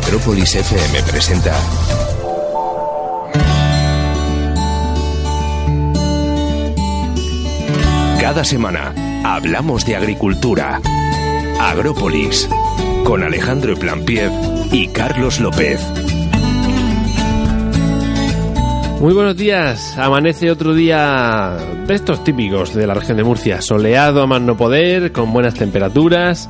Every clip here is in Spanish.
Metrópolis FM presenta Cada semana hablamos de agricultura. Agrópolis con Alejandro Plampiev y Carlos López. Muy buenos días. Amanece otro día de estos típicos de la región de Murcia. Soleado a más no poder, con buenas temperaturas.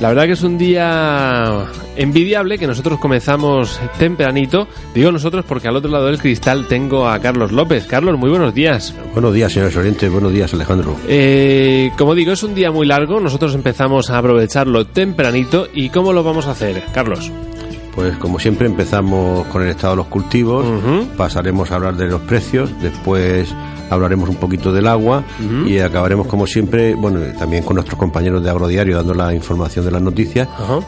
La verdad que es un día envidiable que nosotros comenzamos tempranito. Digo nosotros porque al otro lado del cristal tengo a Carlos López. Carlos, muy buenos días. Buenos días, señores Oriente. Buenos días, Alejandro. Eh, como digo, es un día muy largo. Nosotros empezamos a aprovecharlo tempranito. ¿Y cómo lo vamos a hacer, Carlos? Pues como siempre empezamos con el estado de los cultivos, pasaremos a hablar de los precios, después hablaremos un poquito del agua y acabaremos como siempre, bueno, también con nuestros compañeros de Agrodiario dando la información de las noticias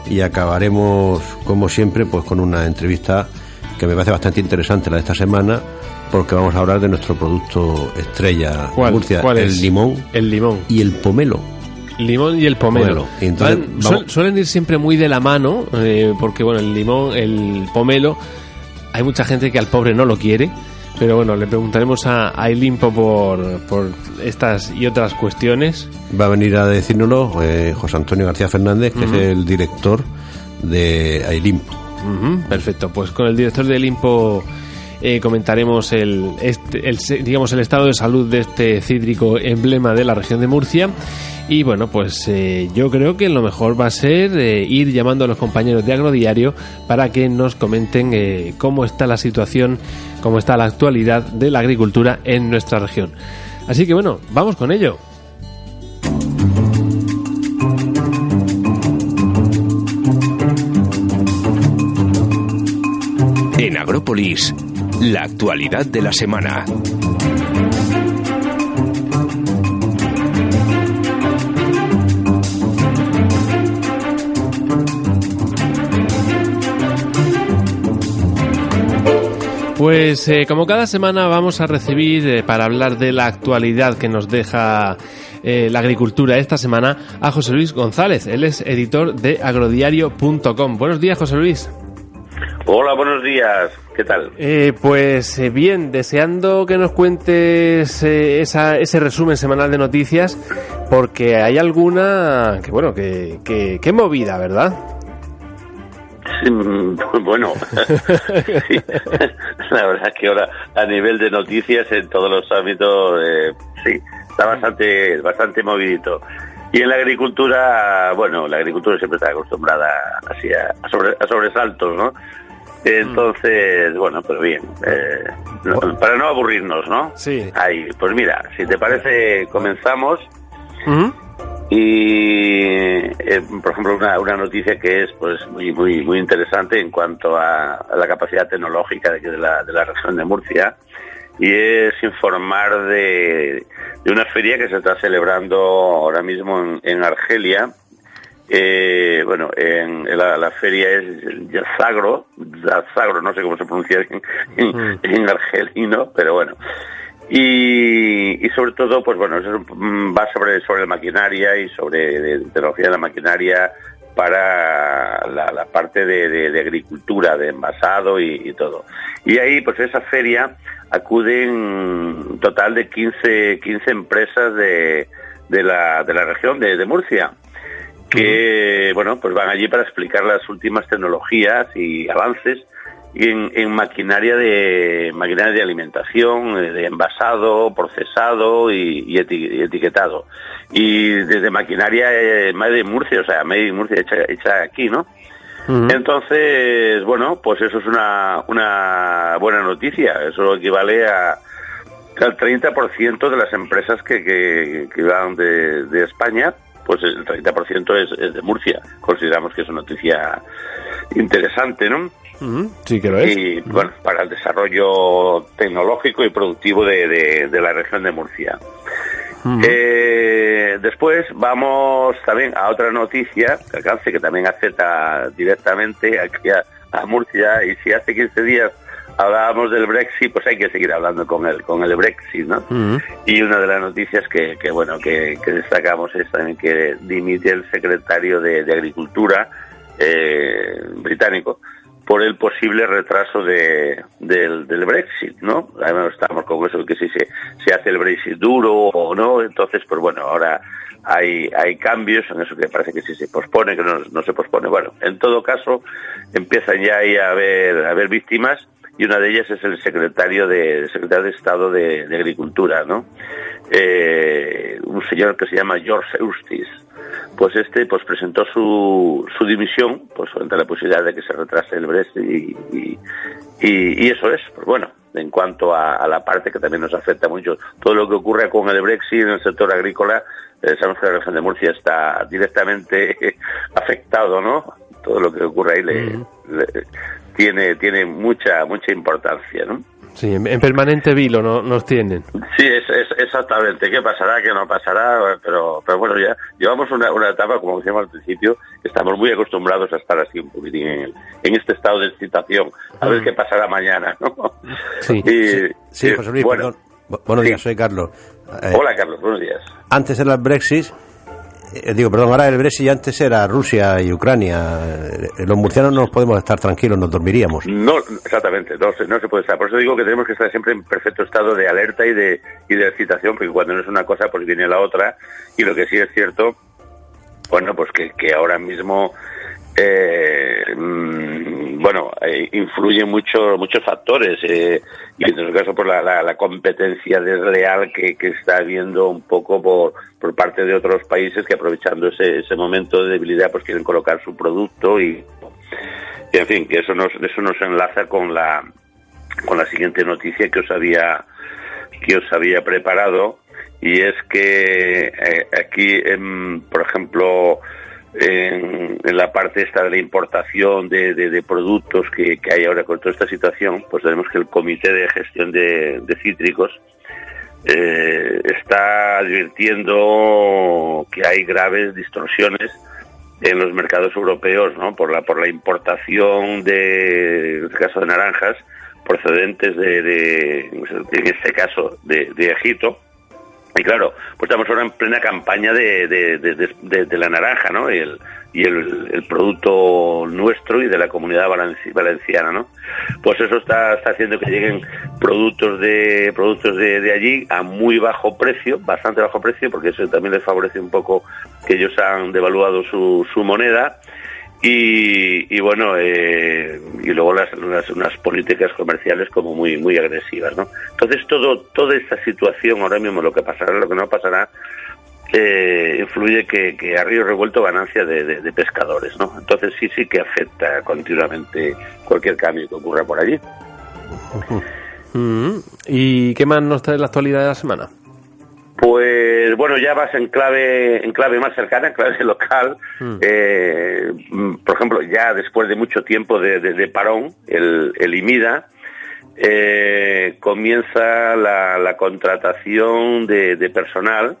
y acabaremos como siempre pues con una entrevista que me parece bastante interesante la de esta semana porque vamos a hablar de nuestro producto estrella ¿Cuál? Murcia, ¿Cuál el es? limón El limón. y el pomelo. Limón y el pomelo. Entonces Van- vamos- suel- suelen ir siempre muy de la mano, eh, porque bueno, el limón, el pomelo, hay mucha gente que al pobre no lo quiere, pero bueno, le preguntaremos a, a Ilimpo por, por estas y otras cuestiones. Va a venir a decírnoslo eh, José Antonio García Fernández, que es el director de Ailimpo. Perfecto, pues con el director del Limpo eh, comentaremos el, este- el digamos el estado de salud de este cítrico emblema de la región de Murcia. Y bueno, pues eh, yo creo que lo mejor va a ser eh, ir llamando a los compañeros de Agrodiario para que nos comenten eh, cómo está la situación, cómo está la actualidad de la agricultura en nuestra región. Así que bueno, vamos con ello. En Agrópolis, la actualidad de la semana. Pues eh, como cada semana vamos a recibir eh, para hablar de la actualidad que nos deja eh, la agricultura esta semana a José Luis González. Él es editor de agrodiario.com. Buenos días, José Luis. Hola, buenos días. ¿Qué tal? Eh, pues eh, bien, deseando que nos cuentes eh, esa- ese resumen semanal de noticias, porque hay alguna que, bueno, que, que, que movida, ¿verdad? Bueno, sí. la verdad es que ahora a nivel de noticias en todos los ámbitos, eh, sí, está bastante, bastante movidito. Y en la agricultura, bueno, la agricultura siempre está acostumbrada así a, sobre- a sobresaltos, ¿no? Entonces, bueno, pues bien, eh, no- para no aburrirnos, ¿no? Sí. Ahí, pues mira, si te parece, comenzamos. Y, eh, por ejemplo, una, una noticia que es pues muy muy muy interesante en cuanto a, a la capacidad tecnológica de, la, de la región de Murcia y es informar de, de una feria que se está celebrando ahora mismo en, en Argelia. Eh, bueno, en, en la, la feria es Yazagro, Yazagro, no sé cómo se pronuncia en, en, en argelino, pero bueno. Y, y sobre todo, pues bueno, eso mm, va sobre, sobre la maquinaria y sobre de- tecnología de la maquinaria para la, la parte de, de- de agricultura, de envasado y, y todo. Y ahí, pues esa feria acuden un total de 15, 15 empresas de, de, la, de la región de, Murcia que bueno pues van allí para explicar las últimas tecnologías y avances en, en maquinaria de maquinaria de alimentación eh, de envasado procesado y, y eti- y etiquetado y desde maquinaria eh, made in Murcia o sea made in Murcia hecha, hecha aquí no entonces bueno pues eso es una una buena noticia eso equivale a al 30% de las empresas que, que, que van de, de España, pues el 30% es, es de Murcia. Consideramos que es una noticia interesante, ¿no? Sí que lo es. Y bueno, para el desarrollo tecnológico y productivo de, de, la región de Murcia. Eh, después vamos también a otra noticia que alcance que también afecta directamente aquí a, a Murcia y si hace 15 días hablábamos del Brexit, pues hay que seguir hablando con el, con el Brexit, ¿no? Y una de las noticias que, que bueno, que, destacamos es también que dimite el secretario de, Agricultura eh, británico por el posible retraso de, del, Brexit, ¿no? Además estamos con eso que si se, hace el Brexit duro o no, entonces, pues bueno, ahora hay, hay cambios en eso que parece que sí se pospone, que no, se pospone. Bueno, en todo caso, empiezan ya ahí a haber, a haber víctimas y una de ellas es el secretario de secretario de Estado de, Agricultura, ¿no? Eh, un señor que se llama George Eustace. Pues este pues presentó su, su dimisión pues frente a la posibilidad de que se retrase el Brexit y, y, eso es, pues bueno, en cuanto a, la parte que también nos afecta mucho, todo lo que ocurre con el Brexit en el sector agrícola, eh, sabemos que la región de Murcia está directamente afectado, ¿no? Todo lo que ocurre ahí le, tiene, tiene mucha, mucha importancia, ¿no? Sí, en, permanente vilo no, nos tienen. Sí, es, exactamente. ¿Qué pasará? ¿Qué no pasará? Pero, pero bueno, ya llevamos una, una etapa, como decíamos al principio, que estamos muy acostumbrados a estar así un poquitín en, en este estado de excitación. A ver ah. qué pasará mañana, ¿no? Sí, sí, José Luis, bueno, Buenos días, soy Carlos. Eh, Hola, Carlos, buenos días. Antes era el Brexit, eh, digo, perdón, ahora el Brexit antes era Rusia y Ucrania. Eh, los murcianos no nos podemos estar tranquilos, nos dormiríamos. No, exactamente, no, no se puede estar. Por eso digo que tenemos que estar siempre en perfecto estado de alerta y de, y de excitación, porque cuando no es una cosa, pues viene la otra. Y lo que sí es cierto, bueno, pues que, que ahora mismo eh, mm, bueno, eh, influyen mucho, muchos factores eh, y en el caso por la, la, competencia desleal que, que, está habiendo un poco por, por parte de otros países que aprovechando ese, ese momento de debilidad pues quieren colocar su producto y, en fin, que eso nos, eso nos enlaza con la, con la siguiente noticia que os había, que os había preparado y es que eh, aquí, por ejemplo, en, la parte esta de la importación de, productos que, hay ahora con toda esta situación, pues tenemos que el Comité de Gestión de, Cítricos eh, está advirtiendo que hay graves distorsiones en los mercados europeos, ¿no? Por la por la importación de, en este caso de naranjas procedentes de, en este caso de Egipto y claro, pues estamos ahora en plena campaña de, de, la naranja, ¿no? Y, el, y el, producto nuestro y de la comunidad valenciana, ¿no? Pues eso está, está haciendo que lleguen productos de productos de, allí a muy bajo precio, bastante bajo precio, porque eso también les favorece un poco que ellos han devaluado su, su moneda y, bueno eh, y luego las, unas políticas comerciales como muy muy agresivas no entonces todo toda esta situación ahora mismo lo que pasará lo que no pasará eh, influye que, que, a río revuelto ganancia de, pescadores no entonces sí sí que afecta continuamente cualquier cambio que ocurra por allí. Mm. y qué más nos trae la actualidad de la semana pues bueno, ya vas en clave, en clave más cercana, en clave local. Hmm. Eh, por ejemplo, ya después de mucho tiempo de, parón, el, el IMIDA eh, comienza la, contratación de, personal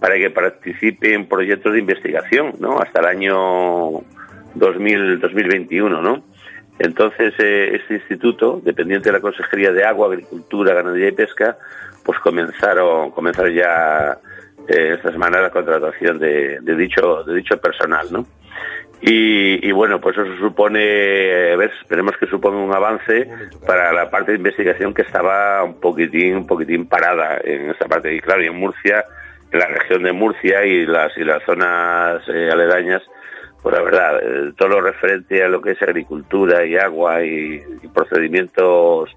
para que participe en proyectos de investigación, ¿no? Hasta el año 2000, 2021, ¿no? Entonces, eh, este instituto, dependiente de la Consejería de Agua, Agricultura, Ganadería y Pesca, pues comenzaron, comenzaron ya eh, esta semana la contratación de, dicho, de dicho personal, ¿no? Y, y, bueno, pues eso supone, ¿ves? esperemos que suponga un avance para la parte de investigación que estaba un poquitín, un poquitín parada en esta parte. Y claro, y en Murcia, en la región de Murcia y las, y las zonas eh, aledañas, pues la verdad, eh, todo lo referente a lo que es agricultura y agua y procedimientos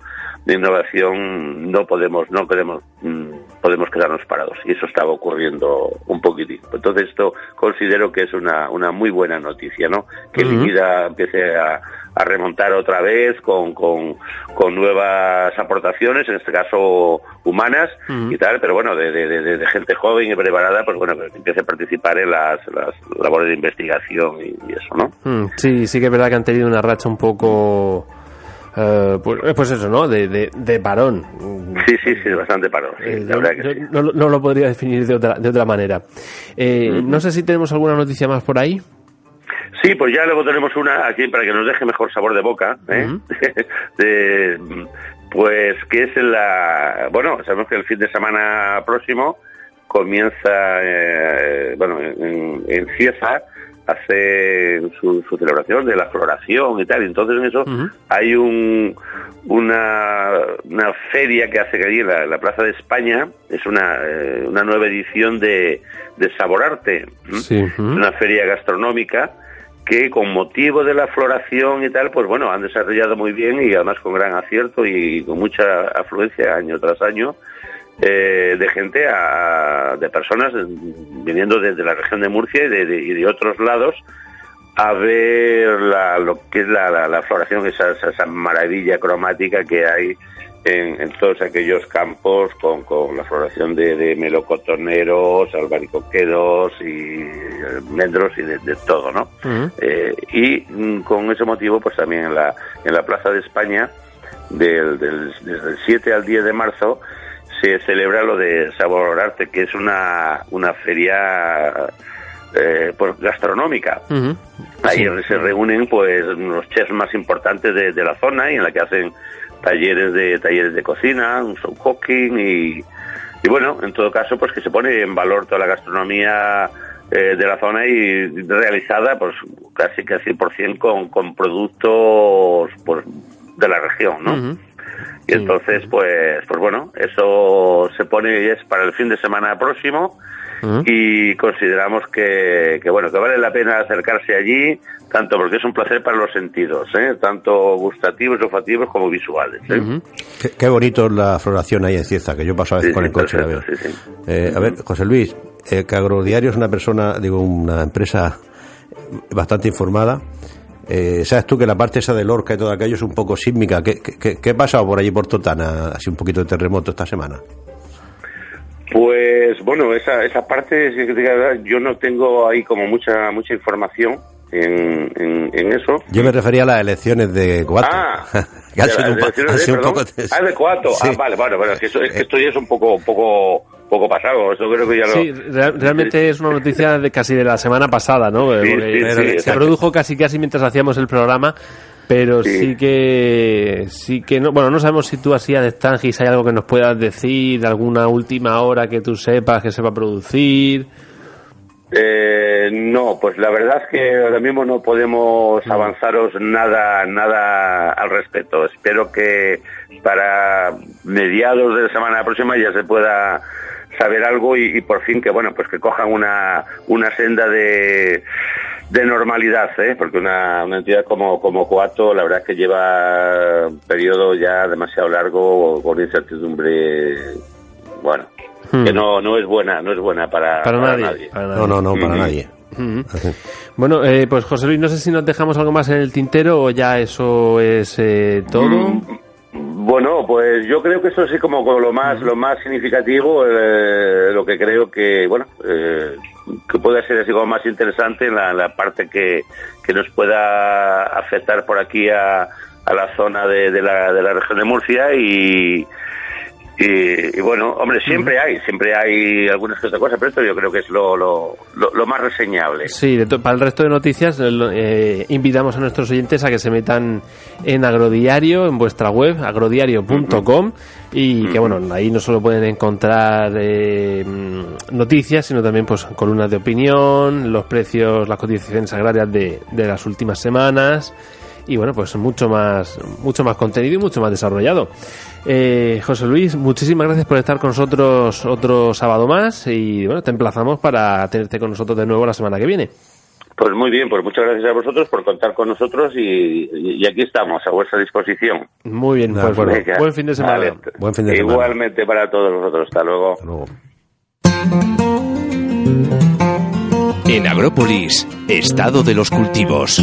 de innovación no podemos no podemos mm, podemos quedarnos parados. Y eso estaba ocurriendo un poquitín. Entonces esto considero que es una, una muy buena noticia no que el empiece a, a remontar otra vez con, con, nuevas aportaciones, en este caso humanas y tal, pero bueno, de, de, gente joven y preparada, pues bueno, que empiece a participar en las, las labores de investigación y, eso, ¿no? Mm, sí, sí que es verdad que han tenido una racha un poco eh, pues, eh, pues, eso, ¿no? De, de, parón. Sí, sí, sí, bastante parón. Eh, no, lo podría definir de otra, de otra manera. No sé si tenemos alguna noticia más por ahí. Sí, pues ya luego tenemos una aquí para que nos deje mejor sabor de boca. pues que es la. Bueno, sabemos que el fin de semana próximo comienza, bueno, en, en Cieza hace su, celebración de la floración y tal. Entonces en eso hay un, una, una feria que hace allí en la, Plaza de España. Es una, eh, una nueva edición de, de Saborarte. Una feria gastronómica que con motivo de la floración y tal, pues bueno, han desarrollado muy bien y además con gran acierto y con mucha afluencia año tras año eh, de gente, de personas viniendo desde la región de Murcia y de, otros lados a ver lo que es la, floración, esa, esa, maravilla cromática que hay en, todos aquellos campos con, la floración de, melocotoneros, albaricoquedos y almendros y de, todo, ¿no? Eh, y mm, con ese motivo, pues también en la, en la Plaza de España, del, del, desde el 7 al 10 de marzo, se celebra lo de Sabor Arte, que es una, una feria eh, pues, gastronómica. Ahí se reúnen pues los chefs más importantes de, la zona y en la que hacen talleres de talleres de cocina, un show cooking y, y bueno, en todo caso pues que se pone en valor toda la gastronomía eh, de la zona y realizada pues casi casi por cien con, con productos pues de la región, ¿no? Y entonces, pues, pues bueno, eso se pone es para el fin de semana próximo y consideramos que, que, bueno, que vale la pena acercarse allí, tanto porque es un placer para los sentidos, ¿eh? tanto gustativos, olfativos como visuales. ¿eh? qué, bonito la floración ahí en Cieza, que yo paso a veces con el coche. Eh, a ver, José Luis, eh, que Agrodiario es una persona, digo, una empresa bastante informada eh, Sabes tú que la parte esa de Lorca y todo aquello es un poco sísmica. ¿Qué, qué, ha pasado por allí por Totana? Así un poquito de terremoto esta semana. Pues bueno, esa, esa parte, yo no tengo ahí como mucha mucha información en, en, eso. Yo me refería a las elecciones de Coato. Ah, de, un, poco... Ah, de Coato. Ah, vale, vale, bueno, es que, esto ya es un poco, un poco poco pasado. Eso creo que ya sí, realmente es una noticia de casi de la semana pasada, ¿no? se produjo casi casi mientras hacíamos el programa, pero sí, que sí que no, bueno, no sabemos si tú así a Stangis hay algo que nos puedas decir, alguna última hora que tú sepas que se va a producir. Eh, no, pues la verdad es que ahora mismo no podemos mm. avanzaros nada, nada al respecto. Espero que para mediados de la semana próxima ya se pueda saber algo y, por fin que bueno pues que cojan una, una senda de, de normalidad ¿eh? porque una, una entidad como como Coato la verdad es que lleva un periodo ya demasiado largo con incertidumbre bueno hmm. que no no es buena no es buena para, nadie, no no no para hmm. nadie hmm. Bueno, eh, pues José Luis, no sé si nos dejamos algo más en el tintero o ya eso es eh, todo. Mm, bueno, pues yo creo que eso es como, lo más lo más significativo, eh, lo que creo que bueno eh, que puede ser así como más interesante en la, parte que, que, nos pueda afectar por aquí a, a la zona de, de, la, de la región de Murcia y, y, bueno, hombre, siempre hay, siempre hay algunas que otra cosa, pero esto yo creo que es lo, lo, lo, más reseñable. Sí, para el resto de noticias eh, invitamos a nuestros oyentes a que se metan en Agrodiario, en vuestra web, agrodiario.com, y que bueno, ahí no solo pueden encontrar eh, noticias, sino también pues columnas de opinión, los precios, las cotizaciones agrarias de, de las últimas semanas, y bueno, pues mucho más, mucho más contenido y mucho más desarrollado. Eh, José Luis, muchísimas gracias por estar con nosotros otro sábado más y bueno, te emplazamos para tenerte con nosotros de nuevo la semana que viene. Pues muy bien, pues muchas gracias a vosotros por contar con nosotros y, aquí estamos, a vuestra disposición. Muy bien, pues, buen fin de semana. buen fin de semana. Igualmente para todos vosotros, hasta luego. Hasta luego. En Agrópolis, estado de los cultivos.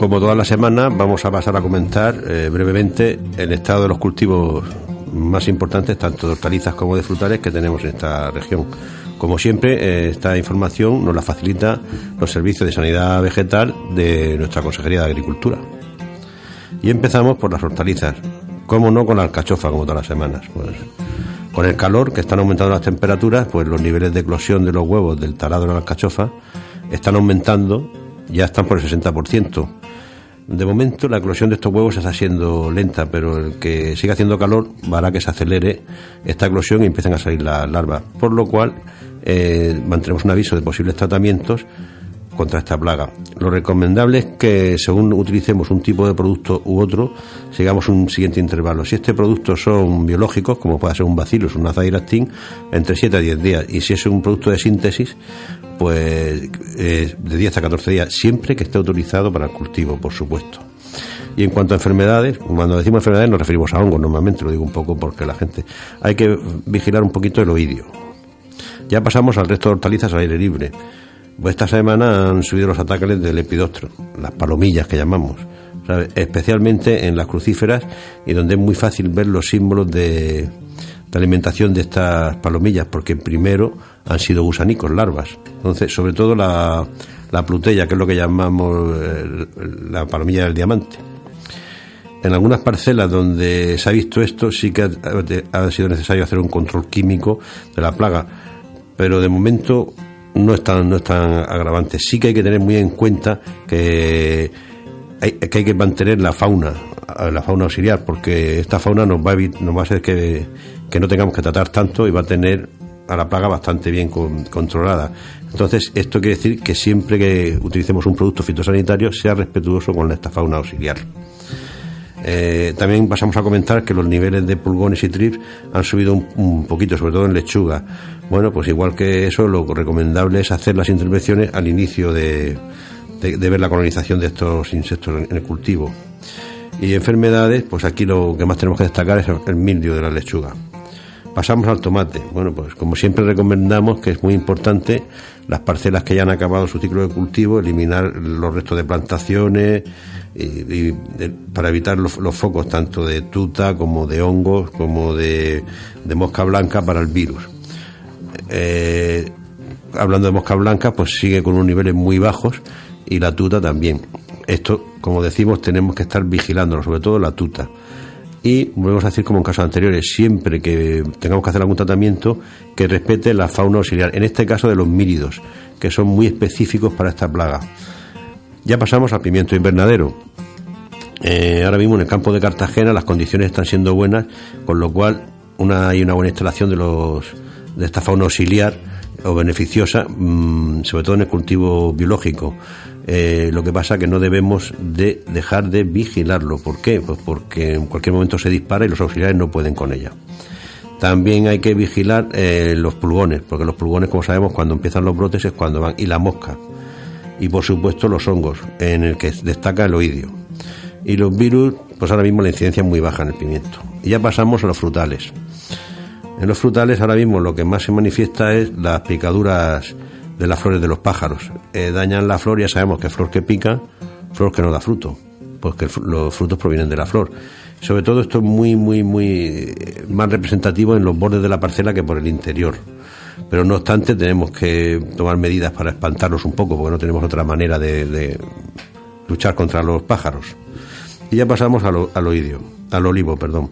Como todas las semanas, vamos a pasar a comentar eh, brevemente el estado de los cultivos más importantes, tanto de hortalizas como de frutales, que tenemos en esta región. Como siempre, eh, esta información nos la facilita los servicios de sanidad vegetal de nuestra Consejería de Agricultura. Y empezamos por las hortalizas. ¿Cómo no con la alcachofa, como todas las semanas? Pues con el calor, que están aumentando las temperaturas, pues los niveles de eclosión de los huevos del tarado de la alcachofa están aumentando, ya están por el 60%. De momento la eclosión de estos huevos está siendo lenta, pero el que siga haciendo calor hará que se acelere esta eclosión y empiecen a salir las larvas. Por lo cual eh, un aviso de posibles tratamientos contra esta plaga. Lo recomendable es que según utilicemos un tipo de producto u otro, sigamos un siguiente intervalo. Si este producto son biológicos, como puede ser un bacillus, un azadiratín, entre 7 a 10 días. Y si es un producto de síntesis, pues eh, de 10 a 14 días, siempre que esté autorizado para el cultivo, por supuesto. Y en cuanto a enfermedades, cuando decimos enfermedades nos referimos a hongos, normalmente lo digo un poco porque la gente hay que vigilar un poquito el oídio. Ya pasamos al resto de hortalizas al aire libre. Pues esta semana han subido los ataques del epidostro, las palomillas que llamamos, especialmente en las crucíferas y donde es muy fácil ver los símbolos de, de alimentación de estas palomillas, porque primero han sido gusanicos, larvas. Entonces, sobre todo la, la plutella, que es lo que llamamos eh, la palomilla del diamante. En algunas parcelas donde se ha visto esto, sí que ha, sido necesario hacer un control químico de la plaga, pero de momento no es tan, no es tan agravante. Sí que hay que tener muy en cuenta que hay, que hay que mantener la fauna, la fauna auxiliar, porque esta fauna nos va a, nos va a hacer que, que no tengamos que tratar tanto y va a tener a la plaga bastante bien controlada. Entonces, esto quiere decir que siempre que utilicemos un producto fitosanitario sea respetuoso con esta fauna auxiliar. Eh, también pasamos a comentar que los niveles de pulgones y trips han subido un, poquito, sobre todo en lechuga. Bueno, pues igual que eso, lo recomendable es hacer las intervenciones al inicio de, de ver la colonización de estos insectos en el cultivo. Y enfermedades, pues aquí lo que más tenemos que destacar es el mildio de la lechuga. Pasamos al tomate. Bueno, pues como siempre recomendamos que es muy importante las parcelas que ya han acabado su ciclo de cultivo, eliminar los restos de plantaciones y, para evitar los, focos tanto de tuta como de hongos como de, mosca blanca para el virus. Eh, hablando de mosca blanca, pues sigue con unos niveles muy bajos y la tuta también. Esto, como decimos, tenemos que estar vigilándolo, sobre todo la tuta y volvemos a decir como en casos anteriores, siempre que tengamos que hacer algún tratamiento que respete la fauna auxiliar, en este caso de los míridos, que son muy específicos para esta plaga. Ya pasamos al pimiento invernadero. Eh, ahora mismo en el campo de Cartagena las condiciones están siendo buenas, con lo cual una, hay una buena instalación de, los, de esta fauna auxiliar o beneficiosa, mm, sobre todo en el cultivo biológico. Eh, lo que pasa que no debemos de dejar de vigilarlo. ¿Por qué? Pues porque en cualquier momento se dispara y los auxiliares no pueden con ella. También hay que vigilar eh, los pulgones, porque los pulgones, como sabemos, cuando empiezan los brotes es cuando van, y la mosca. Y por supuesto los hongos, en el que destaca el oidio. Y los virus, pues ahora mismo la incidencia es muy baja en el pimiento. Y ya pasamos a los frutales. En los frutales ahora mismo lo que más se manifiesta es las picaduras de las flores de los pájaros. Eh, dañan la flor, ya sabemos que flor que pica, flor que no da fruto, pues que los frutos provienen de la flor. Sobre todo esto es muy, muy, muy eh, más representativo en los bordes de la parcela que por el interior. Pero no obstante tenemos que tomar medidas para espantarlos un poco, porque no tenemos otra manera de, luchar contra los pájaros. Y ya pasamos al, al oidio, al olivo, perdón.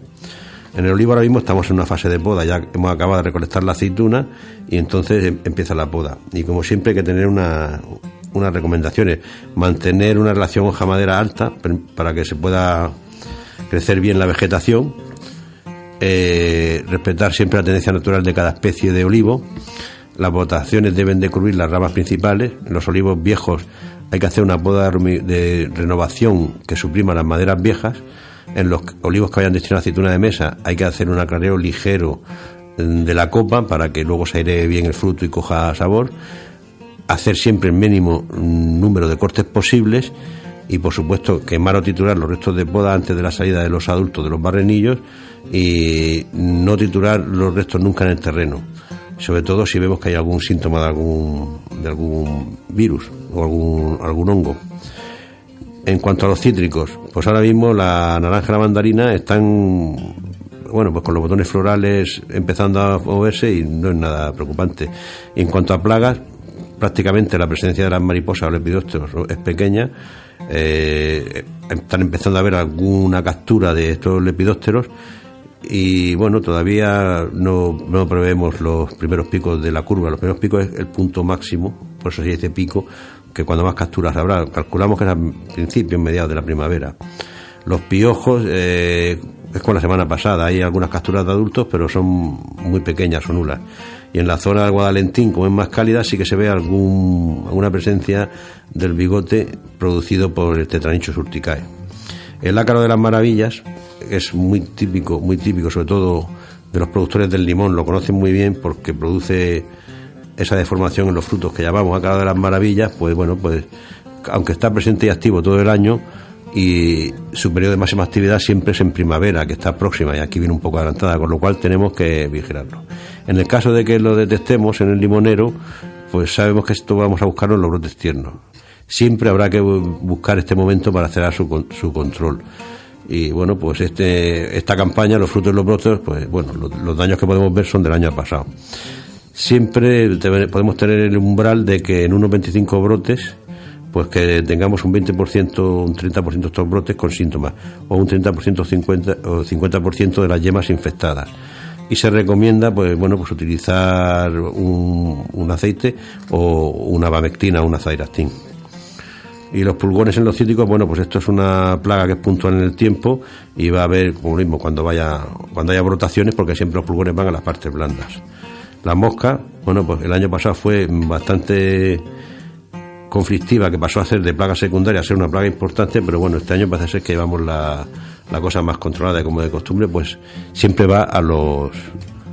En el olivo ahora mismo estamos en una fase de poda, ya hemos acabado de recolectar la aceituna y entonces em, empieza la poda. Y como siempre hay que tener una, unas recomendaciones, mantener una relación hoja-madera alta para que se pueda crecer bien la vegetación, eh, respetar siempre la tendencia natural de cada especie de olivo, las botaciones deben de cubrir las ramas principales, en los olivos viejos hay que hacer una poda de renovación que suprima las maderas viejas, en los olivos que vayan destinados a aceituna de mesa hay que hacer un aclareo ligero de la copa para que luego se aire bien el fruto y coja sabor. Hacer siempre el mínimo número de cortes posibles y por supuesto quemar o titular los restos de poda antes de la salida de los adultos de los barrenillos y no titular los restos nunca en el terreno sobre todo si vemos que hay algún síntoma de algún de algún virus o algún algún hongo En cuanto a los cítricos, pues ahora mismo la naranja y la mandarina están, bueno, pues con los botones florales empezando a moverse y no es nada preocupante. en cuanto a plagas, prácticamente la presencia de las mariposas o lepidópteros es pequeña. Eh, están empezando a haber alguna captura de estos lepidópteros y bueno, todavía no, no prevemos los primeros picos de la curva. Los primeros picos es el punto máximo, por eso se dice pico, que cuando más capturas habrá. Calculamos que es a principios, mediados de la primavera. Los piojos, eh, es con la semana pasada, hay algunas capturas de adultos, pero son muy pequeñas o nulas. Y en la zona de Guadalentín, como es más cálida, sí que se ve algún, alguna presencia del bigote producido por el tetranicho urticae. El ácaro de las maravillas es muy típico, muy típico, sobre todo de los productores del limón, lo conocen muy bien porque produce esa deformación en los frutos que llamamos ácaro de las maravillas, pues bueno, pues aunque está presente y activo todo el año, y su periodo de máxima actividad siempre es en primavera, que está próxima y aquí viene un poco adelantada, con lo cual tenemos que vigilarlo. En el caso de que lo detectemos en el limonero, pues sabemos que esto vamos a buscarlo en los brotes tiernos. Siempre habrá que buscar este momento para hacer su, su control. Y bueno, pues este, esta campaña, los frutos y los brotes, pues bueno, los, daños que podemos ver son del año pasado. Siempre podemos tener el umbral de que en unos 25 brotes pues que tengamos un 20%, un 30% de estos brotes con síntomas, o un 30% 50, o 50% de las yemas infectadas. Y se recomienda, pues bueno, pues utilizar un, aceite o una bamectina o una zairactin. Y los pulgones en los cítricos, bueno, pues esto es una plaga que es puntual en el tiempo y va a haber, como mismo, cuando vaya, cuando haya brotaciones, porque siempre los pulgones van a las partes blandas. La mosca, bueno, pues el año pasado fue bastante conflictiva que pasó a ser de plaga secundaria a ser una plaga importante, pero bueno, este año parece ser que llevamos la, la cosa más controlada como de costumbre, pues siempre va a los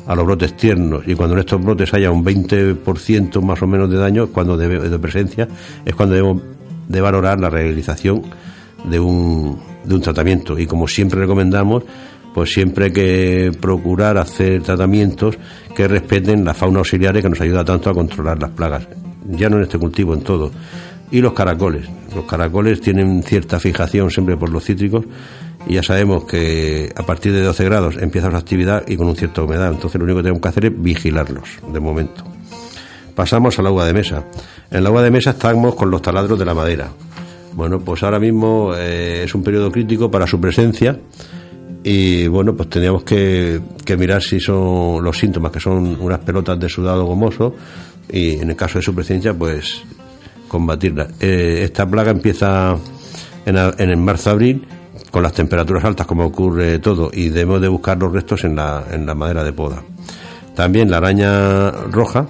a los brotes tiernos. Y cuando en estos brotes haya un 20% más o menos de daño, cuando de, presencia, es cuando debemos de valorar la realización de un, de un tratamiento. Y como siempre recomendamos, pues siempre hay que procurar hacer tratamientos que respeten la fauna auxiliar que nos ayuda tanto a controlar las plagas ya no en este cultivo, en todo. Y los caracoles. Los caracoles tienen cierta fijación siempre por los cítricos y ya sabemos que a partir de 12 grados empieza su actividad y con un cierta humedad. Entonces lo único que tenemos que hacer es vigilarlos de momento. Pasamos al agua de mesa. En el agua de mesa estamos con los taladros de la madera. Bueno, pues ahora mismo eh, es un periodo crítico para su presencia y bueno, pues teníamos que, que, mirar si son los síntomas, que son unas pelotas de sudado gomoso, y en el caso de su presencia, pues combatirla. Eh, esta plaga empieza en, en el marzo-abril con las temperaturas altas como ocurre todo y debemos de buscar los restos en la, en la madera de poda. También la araña roja,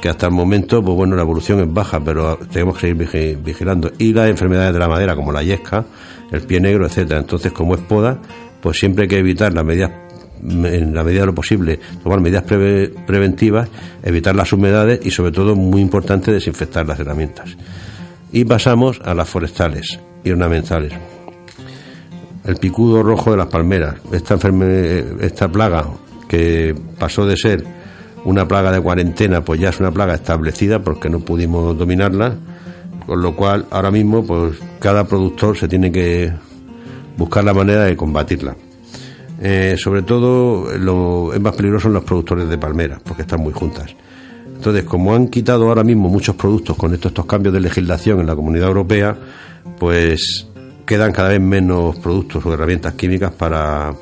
que hasta el momento, pues bueno, la evolución es baja, pero tenemos que seguir vigilando. Y las enfermedades de la madera, como la yesca, el pie negro, etcétera. Entonces, como es poda, pues siempre hay que evitar las medidas en la medida de lo posible, tomar medidas preventivas, evitar las humedades y, sobre todo, muy importante, desinfectar las herramientas. Y pasamos a las forestales y ornamentales. El picudo rojo de las palmeras, esta, esta plaga que pasó de ser una plaga de cuarentena, pues ya es una plaga establecida porque no pudimos dominarla, con lo cual ahora mismo pues cada productor se tiene que buscar la manera de combatirla. Eh, sobre todo lo es más peligroso en los productores de palmeras, porque están muy juntas. Entonces, como han quitado ahora mismo muchos productos con estos, estos cambios de legislación en la comunidad europea, pues quedan cada vez menos productos o herramientas químicas para,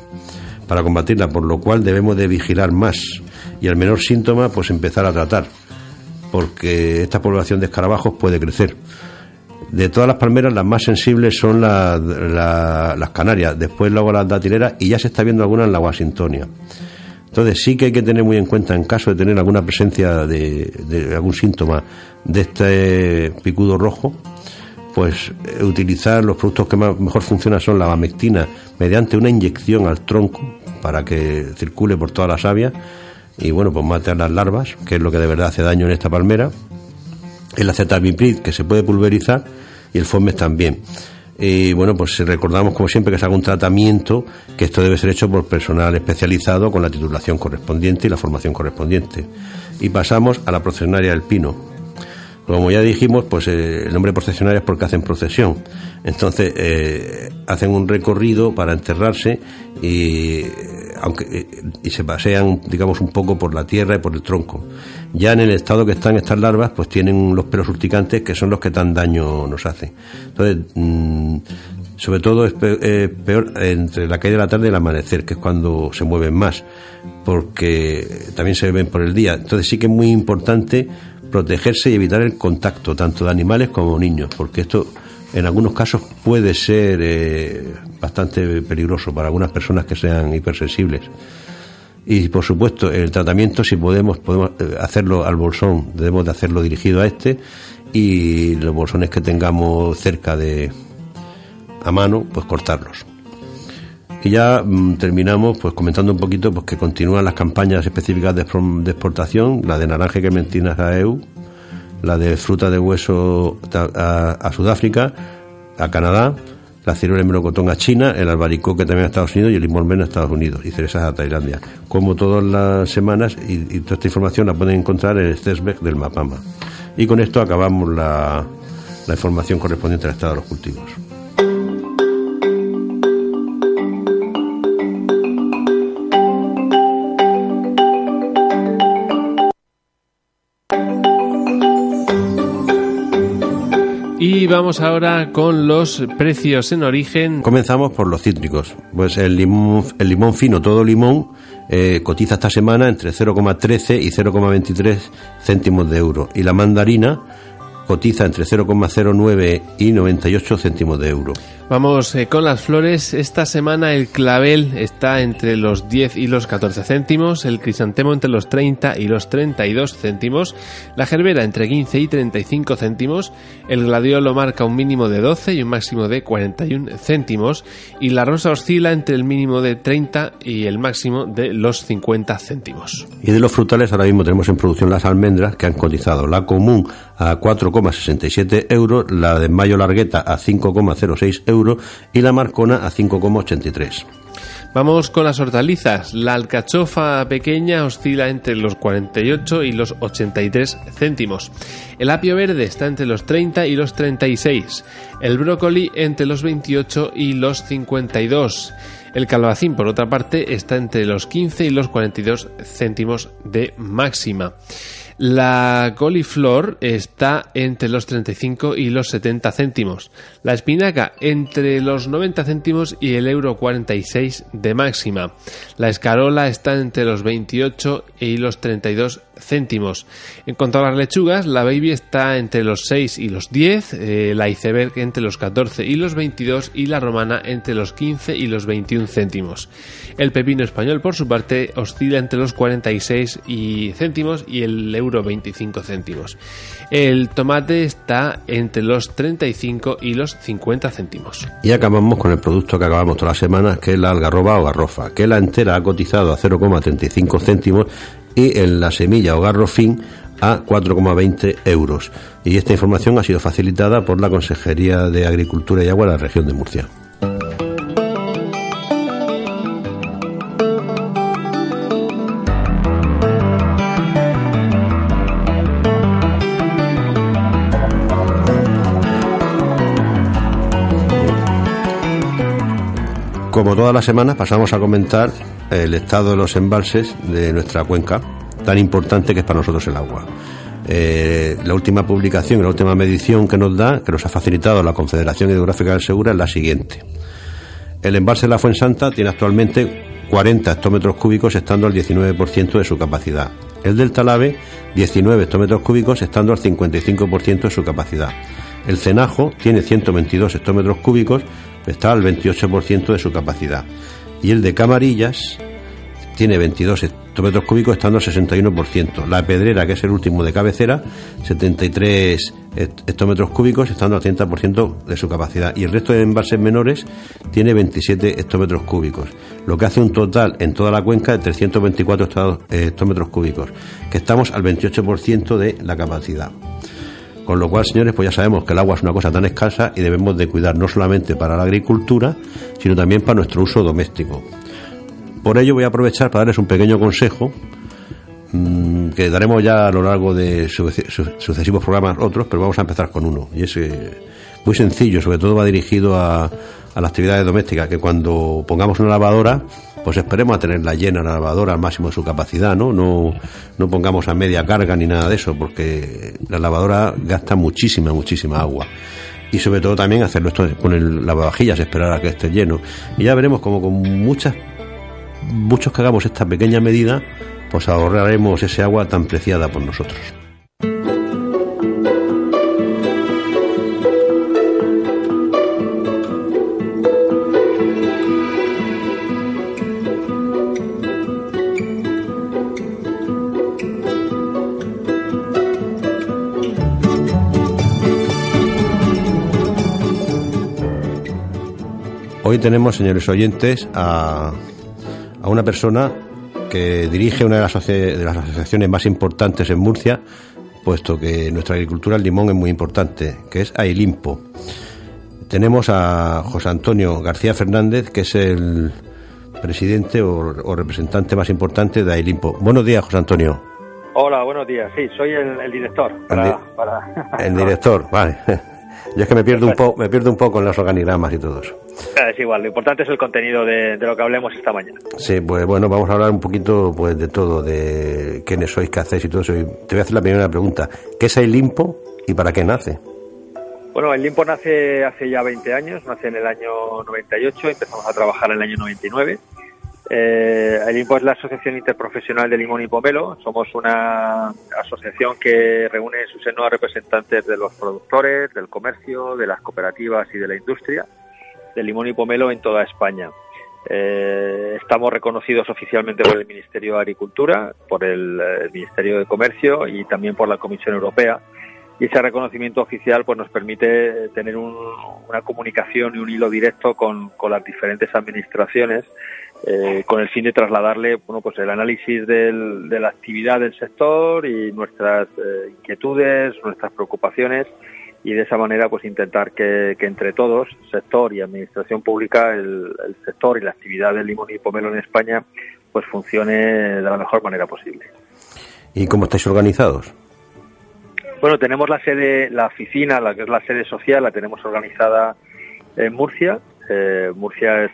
para combatirla, por lo cual debemos de vigilar más y al menor síntoma, pues empezar a tratar, porque esta población de escarabajos puede crecer de todas las palmeras, las más sensibles son las canarias, después luego las datileras y ya se está viendo algunas en la Washingtonia. Entonces sí que hay que tener muy en cuenta en caso de tener alguna presencia de, algún síntoma de este picudo rojo, pues eh, utilizar los productos que mejor funcionan son la bamectina mediante una inyección al tronco para que circule por toda la savia y bueno, pues mate a las larvas, que es lo que de verdad hace daño en esta palmera el acetamiprid que se puede pulverizar y el FOMES también. Y bueno, pues recordamos como siempre que se haga un tratamiento, que esto debe ser hecho por personal especializado con la titulación correspondiente y la formación correspondiente. Y pasamos a la procesionaria del pino. Como ya dijimos, pues eh, el nombre procesionar es porque hacen procesión. Entonces, eh, hacen un recorrido para enterrarse y, aunque, y se pasean, digamos, un poco por la tierra y por el tronco. Ya en el estado que están estas larvas, pues tienen los pelos urticantes que son los que tan daño nos hacen. Entonces, mm, sobre todo es peor, entre la caída de la tarde y el amanecer, que es cuando se mueven más, porque también se ven por el día. Entonces sí que es muy importante protegerse y evitar el contacto tanto de animales como niños, porque esto en algunos casos puede ser eh, bastante peligroso para algunas personas que sean hipersensibles. Y por supuesto, el tratamiento, si podemos, podemos eh, hacerlo al bolsón, debemos de hacerlo dirigido a este y los bolsones que tengamos cerca de, a mano, pues cortarlos. Y ya mm, terminamos pues comentando un poquito pues que continúan las campañas específicas de, exportación, la de naranja que mencionas a EU, la de fruta de hueso a, Sudáfrica, a Canadá, la ciruela de melocotón a China, el albaricoque también a Estados Unidos y el limón a Estados Unidos y cerezas a Tailandia. Como todas las semanas, y, toda esta información la pueden encontrar en el CESBEC del Mapama. Y con esto acabamos la información correspondiente al estado de los cultivos. Y vamos ahora con los precios en origen. Comenzamos por los cítricos. Pues el limón, el limón fino, todo limón, eh, cotiza esta semana entre 0,13 y 0,23 céntimos de euro. Y la mandarina cotiza entre 0,09 y 98 céntimos de euro. Vamos eh, con las flores. Esta semana el clavel está entre los 10 y los 14 céntimos, el crisantemo entre los 30 y los 32 céntimos, la gerbera entre 15 y 35 céntimos, el gladiolo marca un mínimo de 12 y un máximo de 41 céntimos y la rosa oscila entre el mínimo de 30 y el máximo de los 50 céntimos. Y de los frutales ahora mismo tenemos en producción las almendras que han cotizado la común a 4,67 euros, la de mayo largueta a 5,06 euros, y la marcona a 5,83. Vamos con las hortalizas. La alcachofa pequeña oscila entre los 48 y los 83 céntimos. El apio verde está entre los 30 y los 36. El brócoli entre los 28 y los 52. El calabacín, por otra parte, está entre los 15 y los 42 céntimos de máxima. La coliflor está entre los 35 y los 70 céntimos. La espinaca entre los 90 céntimos y el euro 46 de máxima. La escarola está entre los 28 y los 32 céntimos. En cuanto a las lechugas, la baby está entre los 6 y los 10, eh, la iceberg entre los 14 y los 22 y la romana entre los 15 y los 21 céntimos. El pepino español, por su parte, oscila entre los 46 y céntimos y el euro 25 céntimos. El tomate está entre los 35 y los 50 céntimos. Y acabamos con el producto que acabamos todas las semanas, que es la algarroba o garrofa, que la entera ha cotizado a 0,35 céntimos y en la semilla o garrofín a 4,20 euros. Y esta información ha sido facilitada por la Consejería de Agricultura y Agua de la región de Murcia. Como todas las semanas pasamos a comentar el estado de los embalses de nuestra cuenca, tan importante que es para nosotros el agua. Eh, la última publicación, la última medición que nos da, que nos ha facilitado la Confederación Hidrográfica del Segura, es la siguiente. El embalse de la Fuensanta tiene actualmente 40 hectómetros cúbicos, estando al 19% de su capacidad. El del Talave, 19 hectómetros cúbicos, estando al 55% de su capacidad. El Cenajo tiene 122 hectómetros cúbicos, está al 28% de su capacidad. Y el de Camarillas tiene 22 hectómetros cúbicos, estando al 61%. La Pedrera, que es el último de cabecera, 73 hectómetros cúbicos, estando al 30% de su capacidad. Y el resto de embalses menores tiene 27 hectómetros cúbicos, lo que hace un total en toda la cuenca de 324 hectómetros cúbicos, que estamos al 28% de la capacidad. Con lo cual, señores, pues ya sabemos que el agua es una cosa tan escasa y debemos de cuidar no solamente para la agricultura, sino también para nuestro uso doméstico. Por ello voy a aprovechar para darles un pequeño consejo mm, que daremos ya a lo largo de sucesivos programas otros, pero vamos a empezar con uno. Y es eh, muy sencillo, sobre todo va dirigido a, a las actividades domésticas, que cuando pongamos una lavadora, pues esperemos a tenerla llena la lavadora al máximo de su capacidad, ¿no? No, no pongamos a media carga ni nada de eso, porque la lavadora gasta muchísima, muchísima agua. Y sobre todo también hacerlo esto con el lavavajillas, esperar a que esté lleno. Y ya veremos como con muchas, muchos que hagamos esta pequeña medida, pues ahorraremos ese agua tan preciada por nosotros. Hoy tenemos, señores oyentes, a, una persona que dirige una de las, de las asociaciones más importantes en Murcia, puesto que nuestra agricultura el limón es muy importante, que es AILIMPO. Tenemos a José Antonio García Fernández, que es el presidente o, representante más importante de AILIMPO. Buenos días, José Antonio. Hola, buenos días. Sí, soy el, director. el director, vale. Yo es que me pierdo un poco, me pierdo un poco en los organigramas y todo eso. Es igual, lo importante es el contenido de, lo que hablemos esta mañana. Sí, pues bueno, vamos a hablar un poquito pues de todo, de quiénes sois, qué hacéis y todo eso. te voy a hacer la primera pregunta. ¿Qué es el limpo y para qué nace? Bueno, el Limpo nace hace ya 20 años, nace en el año 98, empezamos a trabajar en el año 99 eh, el IMPO es la Asociación Interprofesional de Limón y Pomelo. Somos una asociación que reúne en su seno a representantes de los productores, del comercio, de las cooperativas y de la industria de limón y pomelo en toda España. Eh, estamos reconocidos oficialmente por el Ministerio de Agricultura, por el, Ministerio de Comercio y también por la Comisión Europea. Y ese reconocimiento oficial pues, nos permite tener una comunicación y un hilo directo con las diferentes administraciones eh, con el fin de trasladarle bueno, pues el análisis del, de la actividad del sector y nuestras eh, inquietudes, nuestras preocupaciones y de esa manera pues intentar que, entre todos, sector y administración pública, el, sector y la actividad del limón y pomelo en España pues funcione de la mejor manera posible. ¿Y cómo estáis organizados? Bueno, tenemos la sede, la oficina, la que es la sede social, la tenemos organizada en Murcia. Eh, Murcia es,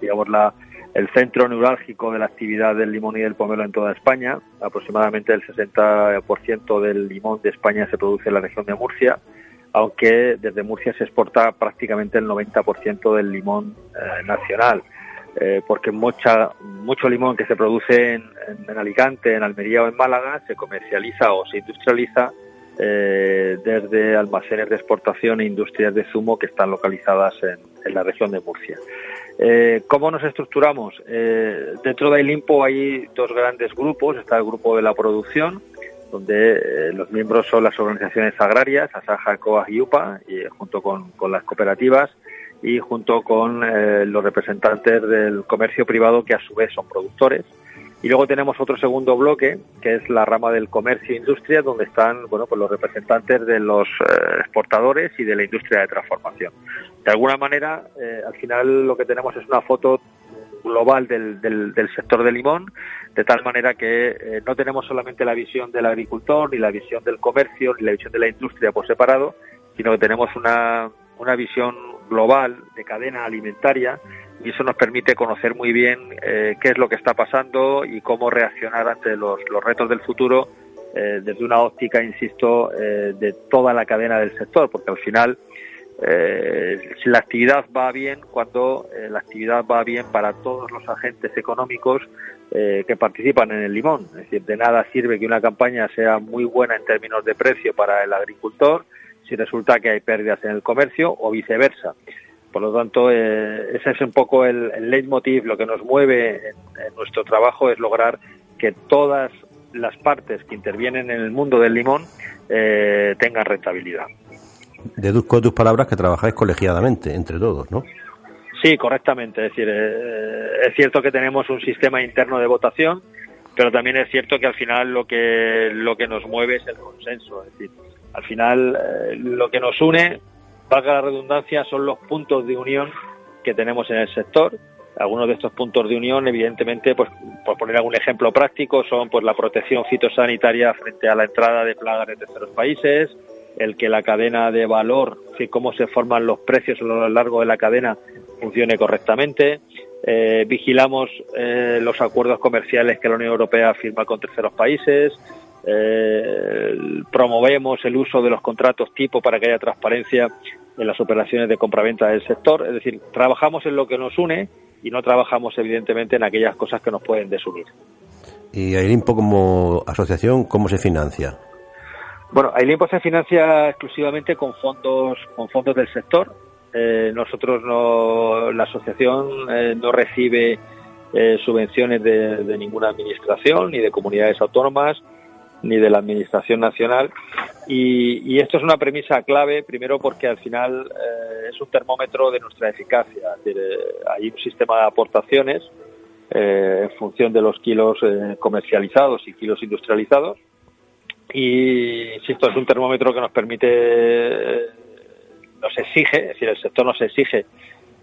digamos, la, el centro neurálgico de la actividad del limón y del pomelo en toda España. Aproximadamente el 60% del limón de España se produce en la región de Murcia, aunque desde Murcia se exporta prácticamente el 90% del limón eh, nacional. Eh, porque mucha, mucho limón que se produce en, Alicante, en Almería o en Málaga se comercializa o se industrializa eh, desde almacenes de exportación e industrias de zumo que están localizadas en la región de Murcia. Eh, ¿Cómo nos estructuramos? Eh, dentro de Ilimpo hay dos grandes grupos. Está el grupo de la producción, donde eh, los miembros son las organizaciones agrarias, Asaja, COAG y UPA, y, junto con, las cooperativas y junto con los representantes del comercio privado, que a su vez son productores. Y luego tenemos otro segundo bloque, que es la rama del comercio e industria, donde están bueno, pues los representantes de los exportadores y de la industria de transformación. De alguna manera, eh, al final lo que tenemos es una foto global del, del, sector del limón, de tal manera que eh, no tenemos solamente la visión del agricultor, ni la visión del comercio, ni la visión de la industria por separado, sino que tenemos una, una visión global de cadena alimentaria y eso nos permite conocer muy bien eh, qué es lo que está pasando y cómo reaccionar ante los, los retos del futuro desde una óptica, insisto, de toda la cadena del sector, porque al final eh, la actividad va bien cuando eh, la actividad va bien para todos los agentes económicos eh, que participan en el limón. Es decir, de nada sirve que una campaña sea muy buena en términos de precio para el agricultor si resulta que hay pérdidas en el comercio o viceversa. Por lo tanto, eh, ese es un poco el, el leitmotiv, lo que nos mueve en, en nuestro trabajo es lograr que todas las partes que intervienen en el mundo del limón eh, tengan rentabilidad deduzco de tus palabras que trabajáis colegiadamente entre todos, ¿no? Sí, correctamente. Es decir, eh, es cierto que tenemos un sistema interno de votación, pero también es cierto que al final lo que lo que nos mueve es el consenso. Es decir, al final eh, lo que nos une, valga la redundancia, son los puntos de unión que tenemos en el sector. algunos de estos puntos de unión, evidentemente, pues por poner algún ejemplo práctico, son pues la protección fitosanitaria frente a la entrada de plagas de terceros países, el que la cadena de valor, y cómo se forman los precios a lo largo de la cadena funcione correctamente. Eh, vigilamos eh, los acuerdos comerciales que la Unión Europea firma con terceros países. Eh, promovemos el uso de los contratos tipo para que haya transparencia en las operaciones de compraventa del sector. Es decir, trabajamos en lo que nos une y no trabajamos evidentemente en aquellas cosas que nos pueden desunir. ¿Y Ailimpo como asociación cómo se financia? Bueno, Ailimpo se financia exclusivamente con fondos, con fondos del sector. Eh, nosotros no, la asociación eh, no recibe eh, subvenciones de, ninguna administración ni de comunidades autónomas ni de la Administración Nacional. Y, esto es una premisa clave, primero porque al final eh, es un termómetro de nuestra eficacia. Eh, hay un sistema de aportaciones eh, en función de los kilos comercializados y kilos industrializados. Y, insisto, es un termómetro que nos permite, nos exige, es decir, el sector nos exige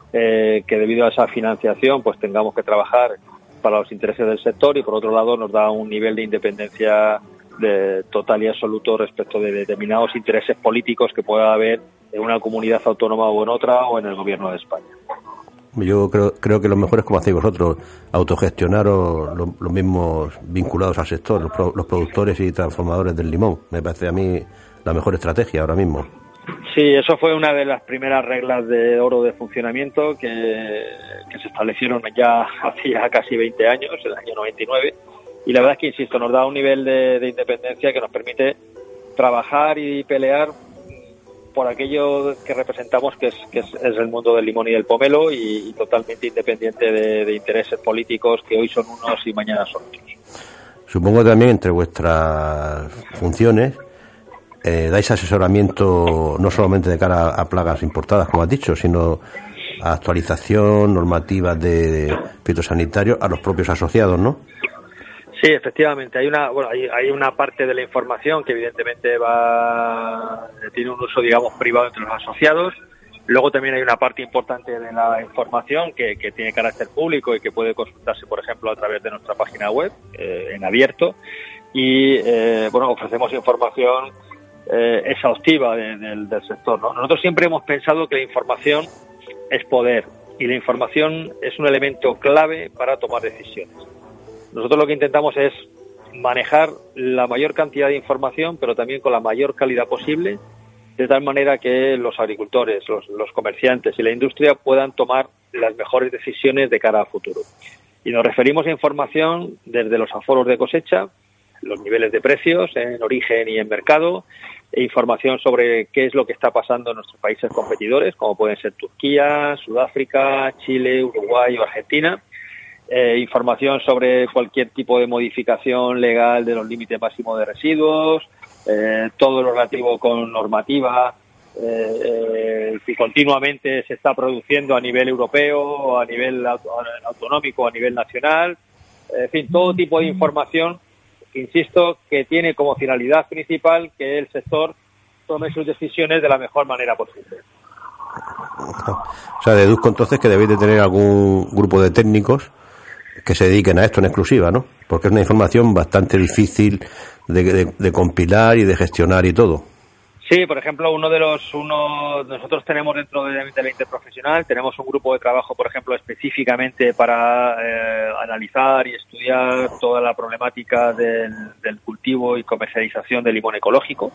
que debido a esa financiación pues tengamos que trabajar para los intereses del sector y por otro lado nos da un nivel de independencia de total y absoluto respecto de determinados intereses políticos que pueda haber en una comunidad autónoma o en otra o en el gobierno de España. Yo creo, creo que lo mejor es como hacéis vosotros, autogestionaros los mismos vinculados al sector, los, los productores y transformadores del limón. Me parece a mí la mejor estrategia ahora mismo. Sí, eso fue una de las primeras reglas de oro de funcionamiento que, que se establecieron ya hacía casi 20 años, en el año 99 y la verdad es que, insisto, nos da un nivel de, independencia que nos permite trabajar y pelear por aquello que representamos, que es, que es, el mundo del limón y del pomelo, y, totalmente independiente de, intereses políticos que hoy son unos y mañana son otros. Supongo también entre vuestras funciones eh, dais asesoramiento no solamente de cara a, plagas importadas, como has dicho, sino a actualización, normativas de, fitosanitarios a los propios asociados, ¿no? Sí, efectivamente. Hay una, bueno, hay, hay, una parte de la información que evidentemente va, tiene un uso, digamos, privado entre los asociados. Luego también hay una parte importante de la información que, que tiene carácter público y que puede consultarse, por ejemplo, a través de nuestra página web eh, en abierto. Y, eh, bueno, ofrecemos información eh, exhaustiva del sector. ¿no? Nosotros siempre hemos pensado que la información es poder y la información es un elemento clave para tomar decisiones. Nosotros lo que intentamos es manejar la mayor cantidad de información, pero también con la mayor calidad posible, de tal manera que los agricultores, los, comerciantes y la industria puedan tomar las mejores decisiones de cara a futuro. Y nos referimos a información desde los aforos de cosecha, los niveles de precios en origen y en mercado, e información sobre qué es lo que está pasando en nuestros países competidores, como pueden ser Turquía, Sudáfrica, Chile, Uruguay o Argentina, eh, información sobre cualquier tipo de modificación legal de los límites máximos de residuos, eh, todo lo relativo con normativa eh, que continuamente se está produciendo a nivel europeo, a nivel autonómico, a nivel nacional, en fin, todo tipo de información, insisto, que tiene como finalidad principal que el sector tome sus decisiones de la mejor manera posible. O sea, deduzco entonces que debéis de tener algún grupo de técnicos que se dediquen a esto en exclusiva, ¿no? Porque es una información bastante difícil de, compilar y de gestionar y todo. Sí, por ejemplo, uno de los uno nosotros tenemos dentro de la interprofesional tenemos un grupo de trabajo, por ejemplo, específicamente para eh, analizar y estudiar toda la problemática del, cultivo y comercialización del limón ecológico.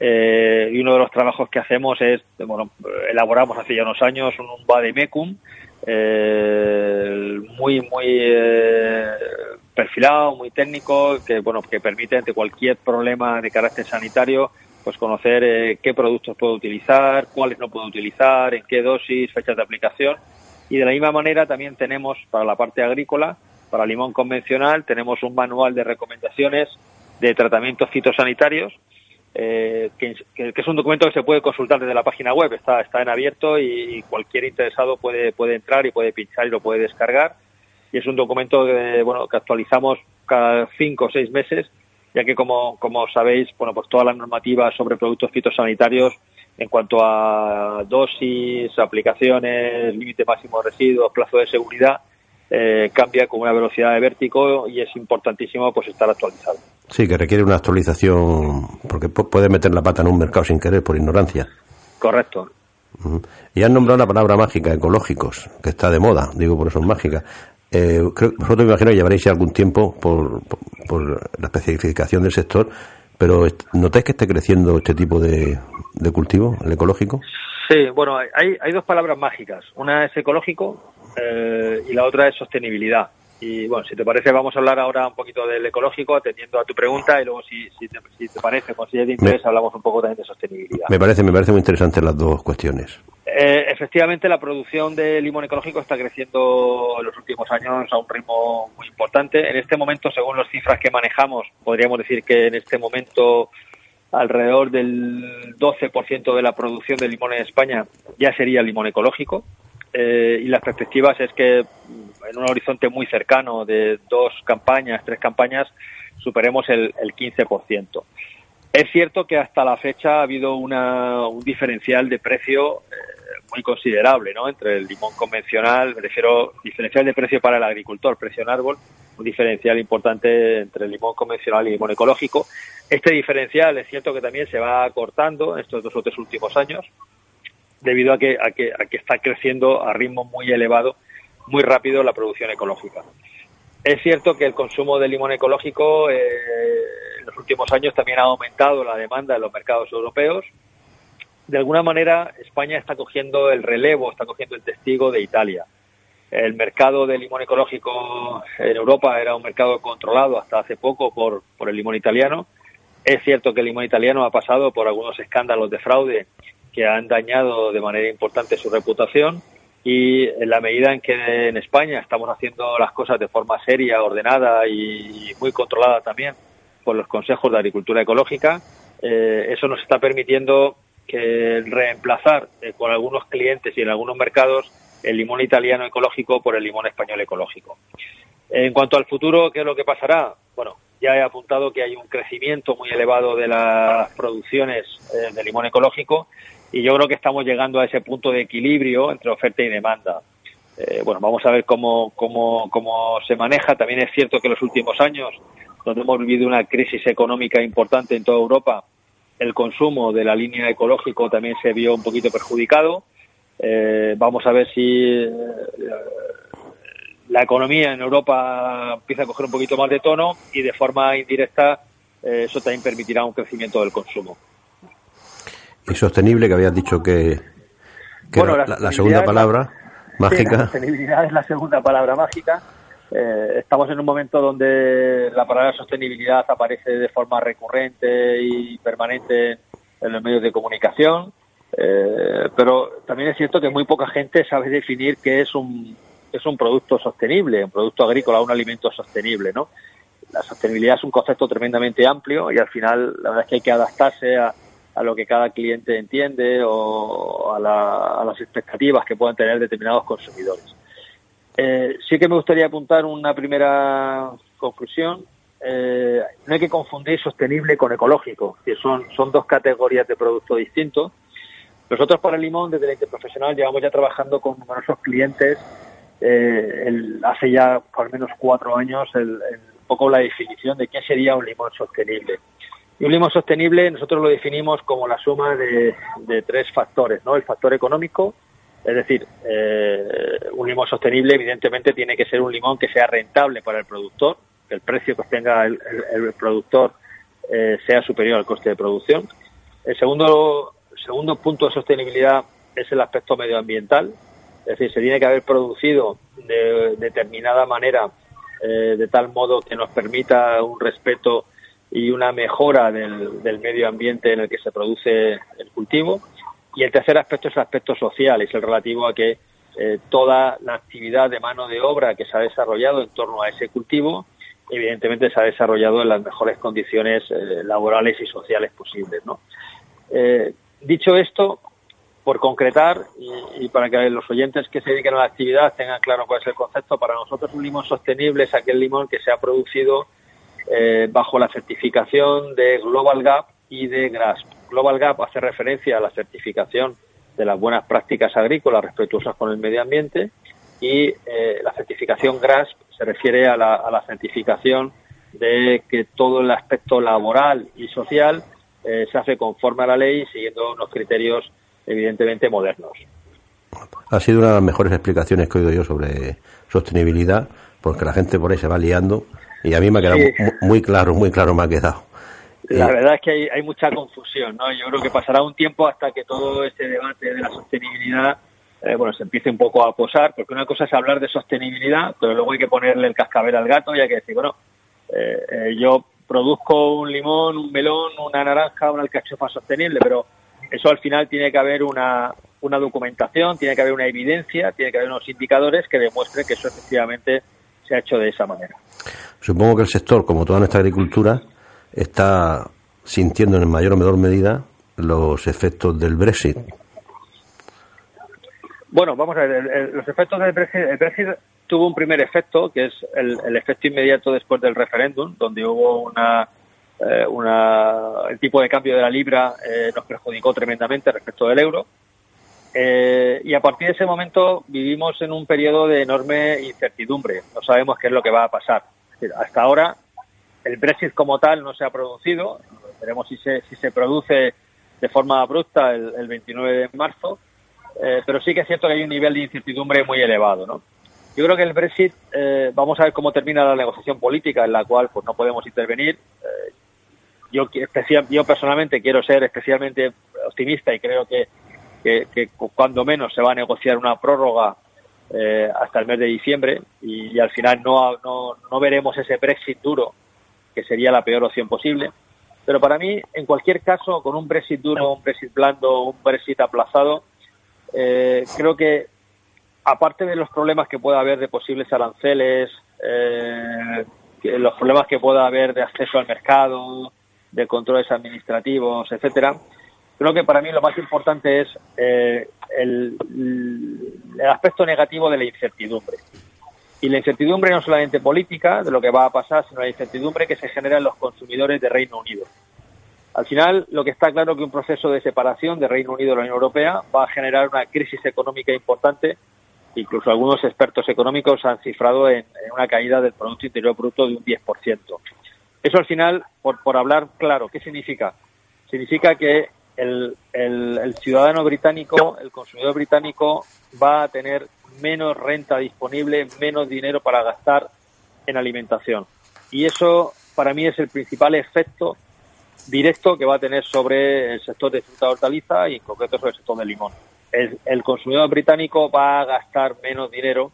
Eh, y uno de los trabajos que hacemos es, bueno, elaboramos hace ya unos años un, un Mecum eh, muy muy eh, perfilado, muy técnico, que bueno que permite ante cualquier problema de carácter sanitario pues conocer eh, qué productos puedo utilizar, cuáles no puedo utilizar, en qué dosis, fechas de aplicación. Y de la misma manera también tenemos para la parte agrícola, para limón convencional, tenemos un manual de recomendaciones de tratamientos fitosanitarios eh, que, es un documento que se puede consultar desde la página web, está, está en abierto y, cualquier interesado puede, puede entrar y puede pinchar y lo puede descargar. Y es un documento que, bueno, que actualizamos cada cinco o seis meses, ya que como, como sabéis, bueno, pues todas las normativas sobre productos fitosanitarios En cuanto a dosis, aplicaciones, límite máximo de residuos, plazo de seguridad, eh, cambia con una velocidad de vértigo y es importantísimo pues estar actualizado. Sí, que requiere una actualización porque puede meter la pata en un mercado sin querer por ignorancia. Correcto. Y han nombrado la palabra mágica, ecológicos, que está de moda, digo por eso es mágica. Eh, vosotros me imagino que llevaréis algún tiempo por, la especificación del sector, pero ¿notáis que esté creciendo este tipo de, de cultivo, el ecológico? Sí, bueno, hay, hay dos palabras mágicas. Una es ecológico eh, y la otra es sostenibilidad. Y bueno, si te parece, vamos a hablar ahora un poquito del ecológico, atendiendo a tu pregunta, y luego, si, si, te, si te parece, si es de interés, hablamos un poco también de sostenibilidad. Me parece, me parece muy interesante las dos cuestiones. Eh, efectivamente, la producción de limón ecológico está creciendo en los últimos años a un ritmo muy importante. En este momento, según las cifras que manejamos, podríamos decir que en este momento alrededor del 12% de la producción de limón en España ya sería limón ecológico. Eh, y las perspectivas es que en un horizonte muy cercano de dos campañas, tres campañas, superemos el, el 15%. Es cierto que hasta la fecha ha habido una, un diferencial de precio eh, muy considerable ¿no? entre el limón convencional, me refiero diferencial de precio para el agricultor, precio en árbol, un diferencial importante entre el limón convencional y el limón ecológico. Este diferencial es cierto que también se va acortando en estos dos o tres últimos años, debido a que, a que, a que está creciendo a ritmo muy elevado, muy rápido la producción ecológica. Es cierto que el consumo de limón ecológico eh, en los últimos años también ha aumentado la demanda en los mercados europeos. De alguna manera, España está cogiendo el relevo, está cogiendo el testigo de Italia. El mercado de limón ecológico en Europa era un mercado controlado hasta hace poco por, por el limón italiano. Es cierto que el limón italiano ha pasado por algunos escándalos de fraude que han dañado de manera importante su reputación y en la medida en que en España estamos haciendo las cosas de forma seria, ordenada y muy controlada también por los consejos de agricultura ecológica, eh, eso nos está permitiendo que reemplazar eh, con algunos clientes y en algunos mercados el limón italiano ecológico por el limón español ecológico. En cuanto al futuro, ¿qué es lo que pasará? Bueno, ya he apuntado que hay un crecimiento muy elevado de las producciones eh, de limón ecológico y yo creo que estamos llegando a ese punto de equilibrio entre oferta y demanda. Eh, bueno, vamos a ver cómo, cómo, cómo se maneja. También es cierto que en los últimos años, donde hemos vivido una crisis económica importante en toda Europa, el consumo de la línea ecológico también se vio un poquito perjudicado. Eh, vamos a ver si eh, la economía en Europa empieza a coger un poquito más de tono y de forma indirecta eso también permitirá un crecimiento del consumo y sostenible, que habías dicho que, la, segunda palabra mágica. la sostenibilidad es la segunda palabra mágica. Eh, estamos en un momento donde la palabra sostenibilidad aparece de forma recurrente y permanente en los medios de comunicación, eh, pero también es cierto que muy poca gente sabe definir qué es un es un producto sostenible, un producto agrícola, un alimento sostenible, ¿no? La sostenibilidad es un concepto tremendamente amplio y al final la verdad es que hay que adaptarse a, a lo que cada cliente entiende o a, las expectativas que puedan tener determinados consumidores. Eh, sí que me gustaría apuntar una primera conclusión. Eh, no hay que confundir sostenible con ecológico, que son, son dos categorías de productos distintos. Nosotros para el limón, desde el profesional, llevamos ya trabajando con numerosos clientes eh, hace ya lo menos cuatro años el, un poco la definición de qué sería un limón sostenible. Y un limón sostenible nosotros lo definimos como la suma de, tres factores, ¿no? El factor económico, es decir, eh, un limón sostenible evidentemente tiene que ser un limón que sea rentable para el productor, que el precio que obtenga el, productor eh, sea superior al coste de producción. El segundo, segundo punto de sostenibilidad es el aspecto medioambiental, es decir, se tiene que haber producido de determinada manera, eh, de tal modo que nos permita un respeto y una mejora del, medio ambiente en el que se produce el cultivo. Y el tercer aspecto es el aspecto social, es el relativo a que eh, toda la actividad de mano de obra que se ha desarrollado en torno a ese cultivo, evidentemente se ha desarrollado en las mejores condiciones eh, laborales y sociales posibles. Eh, dicho esto, por concretar y, y, para que los oyentes que se dediquen a la actividad tengan claro cuál es el concepto, para nosotros un limón sostenible es aquel limón que se ha producido eh, bajo la certificación de Global Gap y de GRASP. Global Gap hace referencia a la certificación de las buenas prácticas agrícolas respetuosas con el medio ambiente y eh, la certificación GRASP se refiere a la, a la, certificación de que todo el aspecto laboral y social eh, se hace conforme a la ley siguiendo unos criterios evidentemente modernos. Ha sido una de las mejores explicaciones que he oído yo sobre sostenibilidad, porque la gente por ahí se va liando y a mí me ha quedado sí. muy claro, muy claro me ha quedado. La verdad es que hay, hay, mucha confusión, ¿no? Yo creo que pasará un tiempo hasta que todo este debate de la sostenibilidad, eh, bueno, se empiece un poco a posar, porque una cosa es hablar de sostenibilidad, pero luego hay que ponerle el cascabel al gato y hay que decir, bueno, eh, eh, yo produzco un limón, un melón, una naranja, una alcachofa sostenible, pero eso al final tiene que haber una, una documentación, tiene que haber una evidencia, tiene que haber unos indicadores que demuestren que eso efectivamente se ha hecho de esa manera. Supongo que el sector, como toda nuestra agricultura, está sintiendo en mayor o menor medida los efectos del Brexit. Bueno, vamos a ver, el, los efectos del Brexit, el Brexit tuvo un primer efecto, que es el, el efecto inmediato después del referéndum, donde hubo una, eh, una, el tipo de cambio de la libra eh, nos perjudicó tremendamente respecto del euro. Eh, y a partir de ese momento vivimos en un periodo de enorme incertidumbre. No sabemos qué es lo que va a pasar. Hasta ahora el Brexit como tal no se ha producido. Veremos si se, si se produce de forma abrupta el, el 29 de marzo. Eh, pero sí que es cierto que hay un nivel de incertidumbre muy elevado. ¿no? Yo creo que el Brexit, eh, vamos a ver cómo termina la negociación política en la cual pues no podemos intervenir. Eh, yo, yo personalmente quiero ser especialmente optimista y creo que, que cuando menos se va a negociar una prórroga eh, hasta el mes de diciembre y, al final no, no, no veremos ese Brexit duro que sería la peor opción posible. Pero para mí, en cualquier caso, con un Brexit duro, un Brexit blando, un Brexit aplazado, eh, creo que aparte de los problemas que pueda haber de posibles aranceles, eh, los problemas que pueda haber de acceso al mercado, de controles administrativos, etcétera, creo que para mí lo más importante es eh, el, aspecto negativo de la incertidumbre. Y la incertidumbre no solamente política, de lo que va a pasar, sino la incertidumbre que se genera en los consumidores de Reino Unido. Al final, lo que está claro es que un proceso de separación de Reino Unido de la Unión Europea va a generar una crisis económica importante. Incluso algunos expertos económicos han cifrado en, en una caída del Producto Interior Bruto de un 10%. Eso al final, por, por hablar claro, ¿qué significa? Significa que el, el, el ciudadano británico, el consumidor británico, va a tener menos renta disponible, menos dinero para gastar en alimentación. Y eso para mí es el principal efecto directo que va a tener sobre el sector de fruta y hortaliza y en concreto sobre el sector del limón. El, consumidor británico va a gastar menos dinero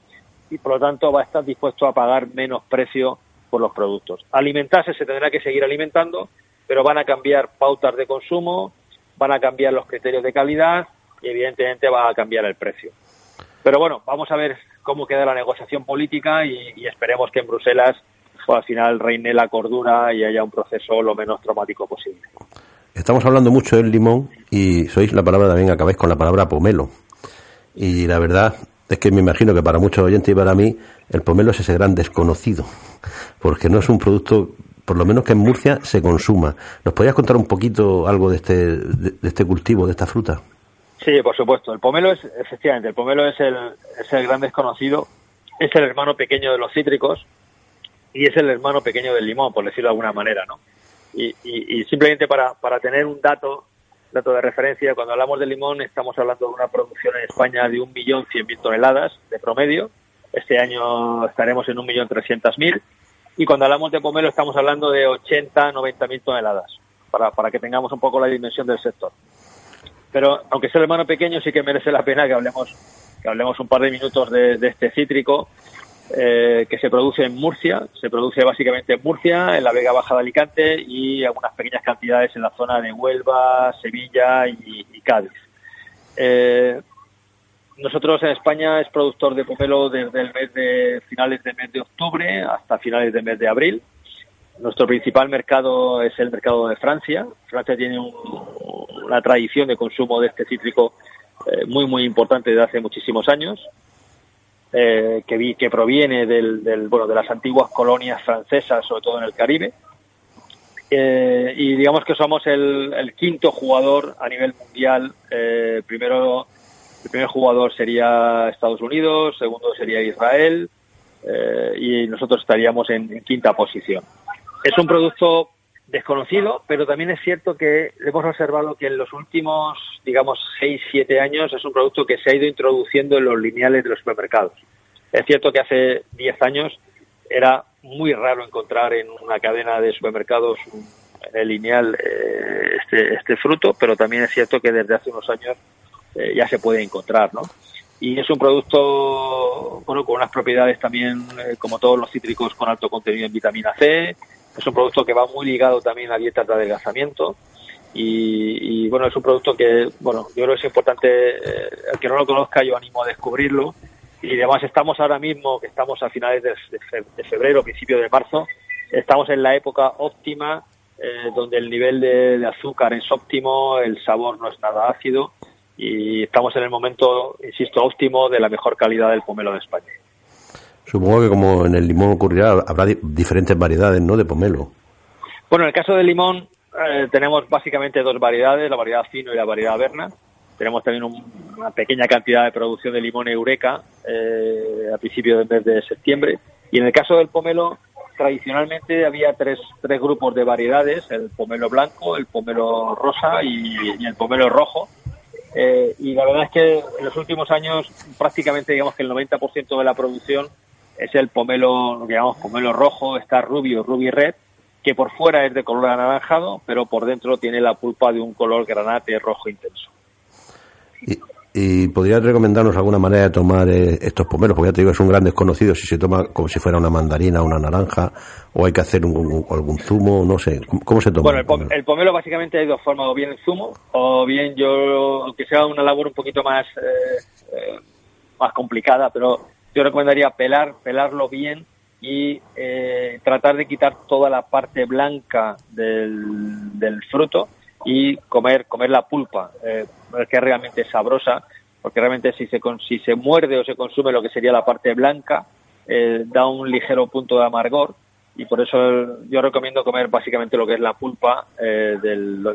y por lo tanto va a estar dispuesto a pagar menos precio por los productos. Alimentarse se tendrá que seguir alimentando, pero van a cambiar pautas de consumo, van a cambiar los criterios de calidad y evidentemente va a cambiar el precio. Pero bueno, vamos a ver cómo queda la negociación política y, esperemos que en Bruselas pues, al final reine la cordura y haya un proceso lo menos traumático posible. Estamos hablando mucho del limón y sois la palabra también, acabáis con la palabra pomelo. Y la verdad es que me imagino que para muchos oyentes y para mí el pomelo es ese gran desconocido, porque no es un producto, por lo menos que en Murcia se consuma. ¿Nos podrías contar un poquito algo de este, de, este cultivo, de esta fruta? Sí, por supuesto. El pomelo es, efectivamente, el pomelo es el, es el gran desconocido, es el hermano pequeño de los cítricos y es el hermano pequeño del limón, por decirlo de alguna manera, ¿no? Y, y, y simplemente para, para tener un dato, dato de referencia, cuando hablamos de limón estamos hablando de una producción en España de un millón cien mil toneladas de promedio. Este año estaremos en un millón trescientas mil. Y cuando hablamos de pomelo estamos hablando de 80, 90 mil toneladas, para, para que tengamos un poco la dimensión del sector pero aunque sea el hermano pequeño sí que merece la pena que hablemos que hablemos un par de minutos de, este cítrico eh, que se produce en Murcia, se produce básicamente en Murcia, en la Vega Baja de Alicante y algunas pequeñas cantidades en la zona de Huelva, Sevilla y, y Cádiz. Eh, nosotros en España es productor de pomelo desde el mes de finales del mes de octubre hasta finales del mes de abril. Nuestro principal mercado es el mercado de Francia. Francia tiene un, una tradición de consumo de este cítrico eh, muy, muy importante desde hace muchísimos años, eh, que, vi, que proviene de las antiguas colonias francesas, sobre todo en el Caribe. Eh, y digamos que somos el, quinto jugador a nivel mundial. Eh, primero, el primer jugador sería Estados Unidos, segundo sería Israel eh, y nosotros estaríamos en, quinta posición. Es un producto desconocido, pero también es cierto que hemos observado que en los últimos, digamos, 6, 7 años es un producto que se ha ido introduciendo en los lineales de los supermercados. Es cierto que hace 10 años era muy raro encontrar en una cadena de supermercados en el lineal eh, este, este fruto, pero también es cierto que desde hace unos años eh, ya se puede encontrar, ¿no? Y es un producto bueno, con unas propiedades también, eh, como todos los cítricos, con alto contenido en vitamina C. Es un producto que va muy ligado también a dietas de adelgazamiento. Y, bueno, es un producto que, bueno, yo creo que es importante, el que no lo conozca, yo animo a descubrirlo y además estamos ahora mismo, que estamos a finales de, febrero, principio de marzo, estamos en la época óptima, eh, donde el nivel de, azúcar es óptimo, el sabor no es nada ácido y estamos en el momento, insisto, óptimo de la mejor calidad del pomelo de España. Supongo que como en el limón ocurrirá, habrá diferentes variedades, ¿no?, de pomelo. Bueno, en el caso del limón eh, tenemos básicamente dos variedades, la variedad fino y la variedad averna. Tenemos también una pequeña cantidad de producción de limón eureka eh, a principios del mes de septiembre. Y en el caso del pomelo, tradicionalmente había tres, tres grupos de variedades, el pomelo blanco, el pomelo rosa y, el pomelo rojo. Eh, y la verdad es que en los últimos años prácticamente digamos que el 90% de la producción es el pomelo, lo que llamamos pomelo rojo, está rubio, ruby red, que por fuera es de color anaranjado, pero por dentro tiene la pulpa de un color granate rojo intenso. ¿Y, podrías recomendarnos alguna manera de tomar eh, estos pomelos? Porque ya te digo, es un gran desconocido si se toma como si fuera una mandarina, una naranja, o hay que hacer algún zumo, no sé. ¿Cómo se toma? Bueno, el, pomelo básicamente hay dos formas, o bien el zumo, o bien yo, aunque sea una labor un poquito más, eh, eh, más complicada, pero yo recomendaría pelar, pelarlo bien y tratar de quitar toda la parte blanca del, del fruto y comer, comer la pulpa, eh, que es realmente sabrosa, porque realmente si se, si se muerde o se consume lo que sería la parte blanca, eh, da un ligero punto de amargor y por eso yo recomiendo comer básicamente lo que es la pulpa eh, del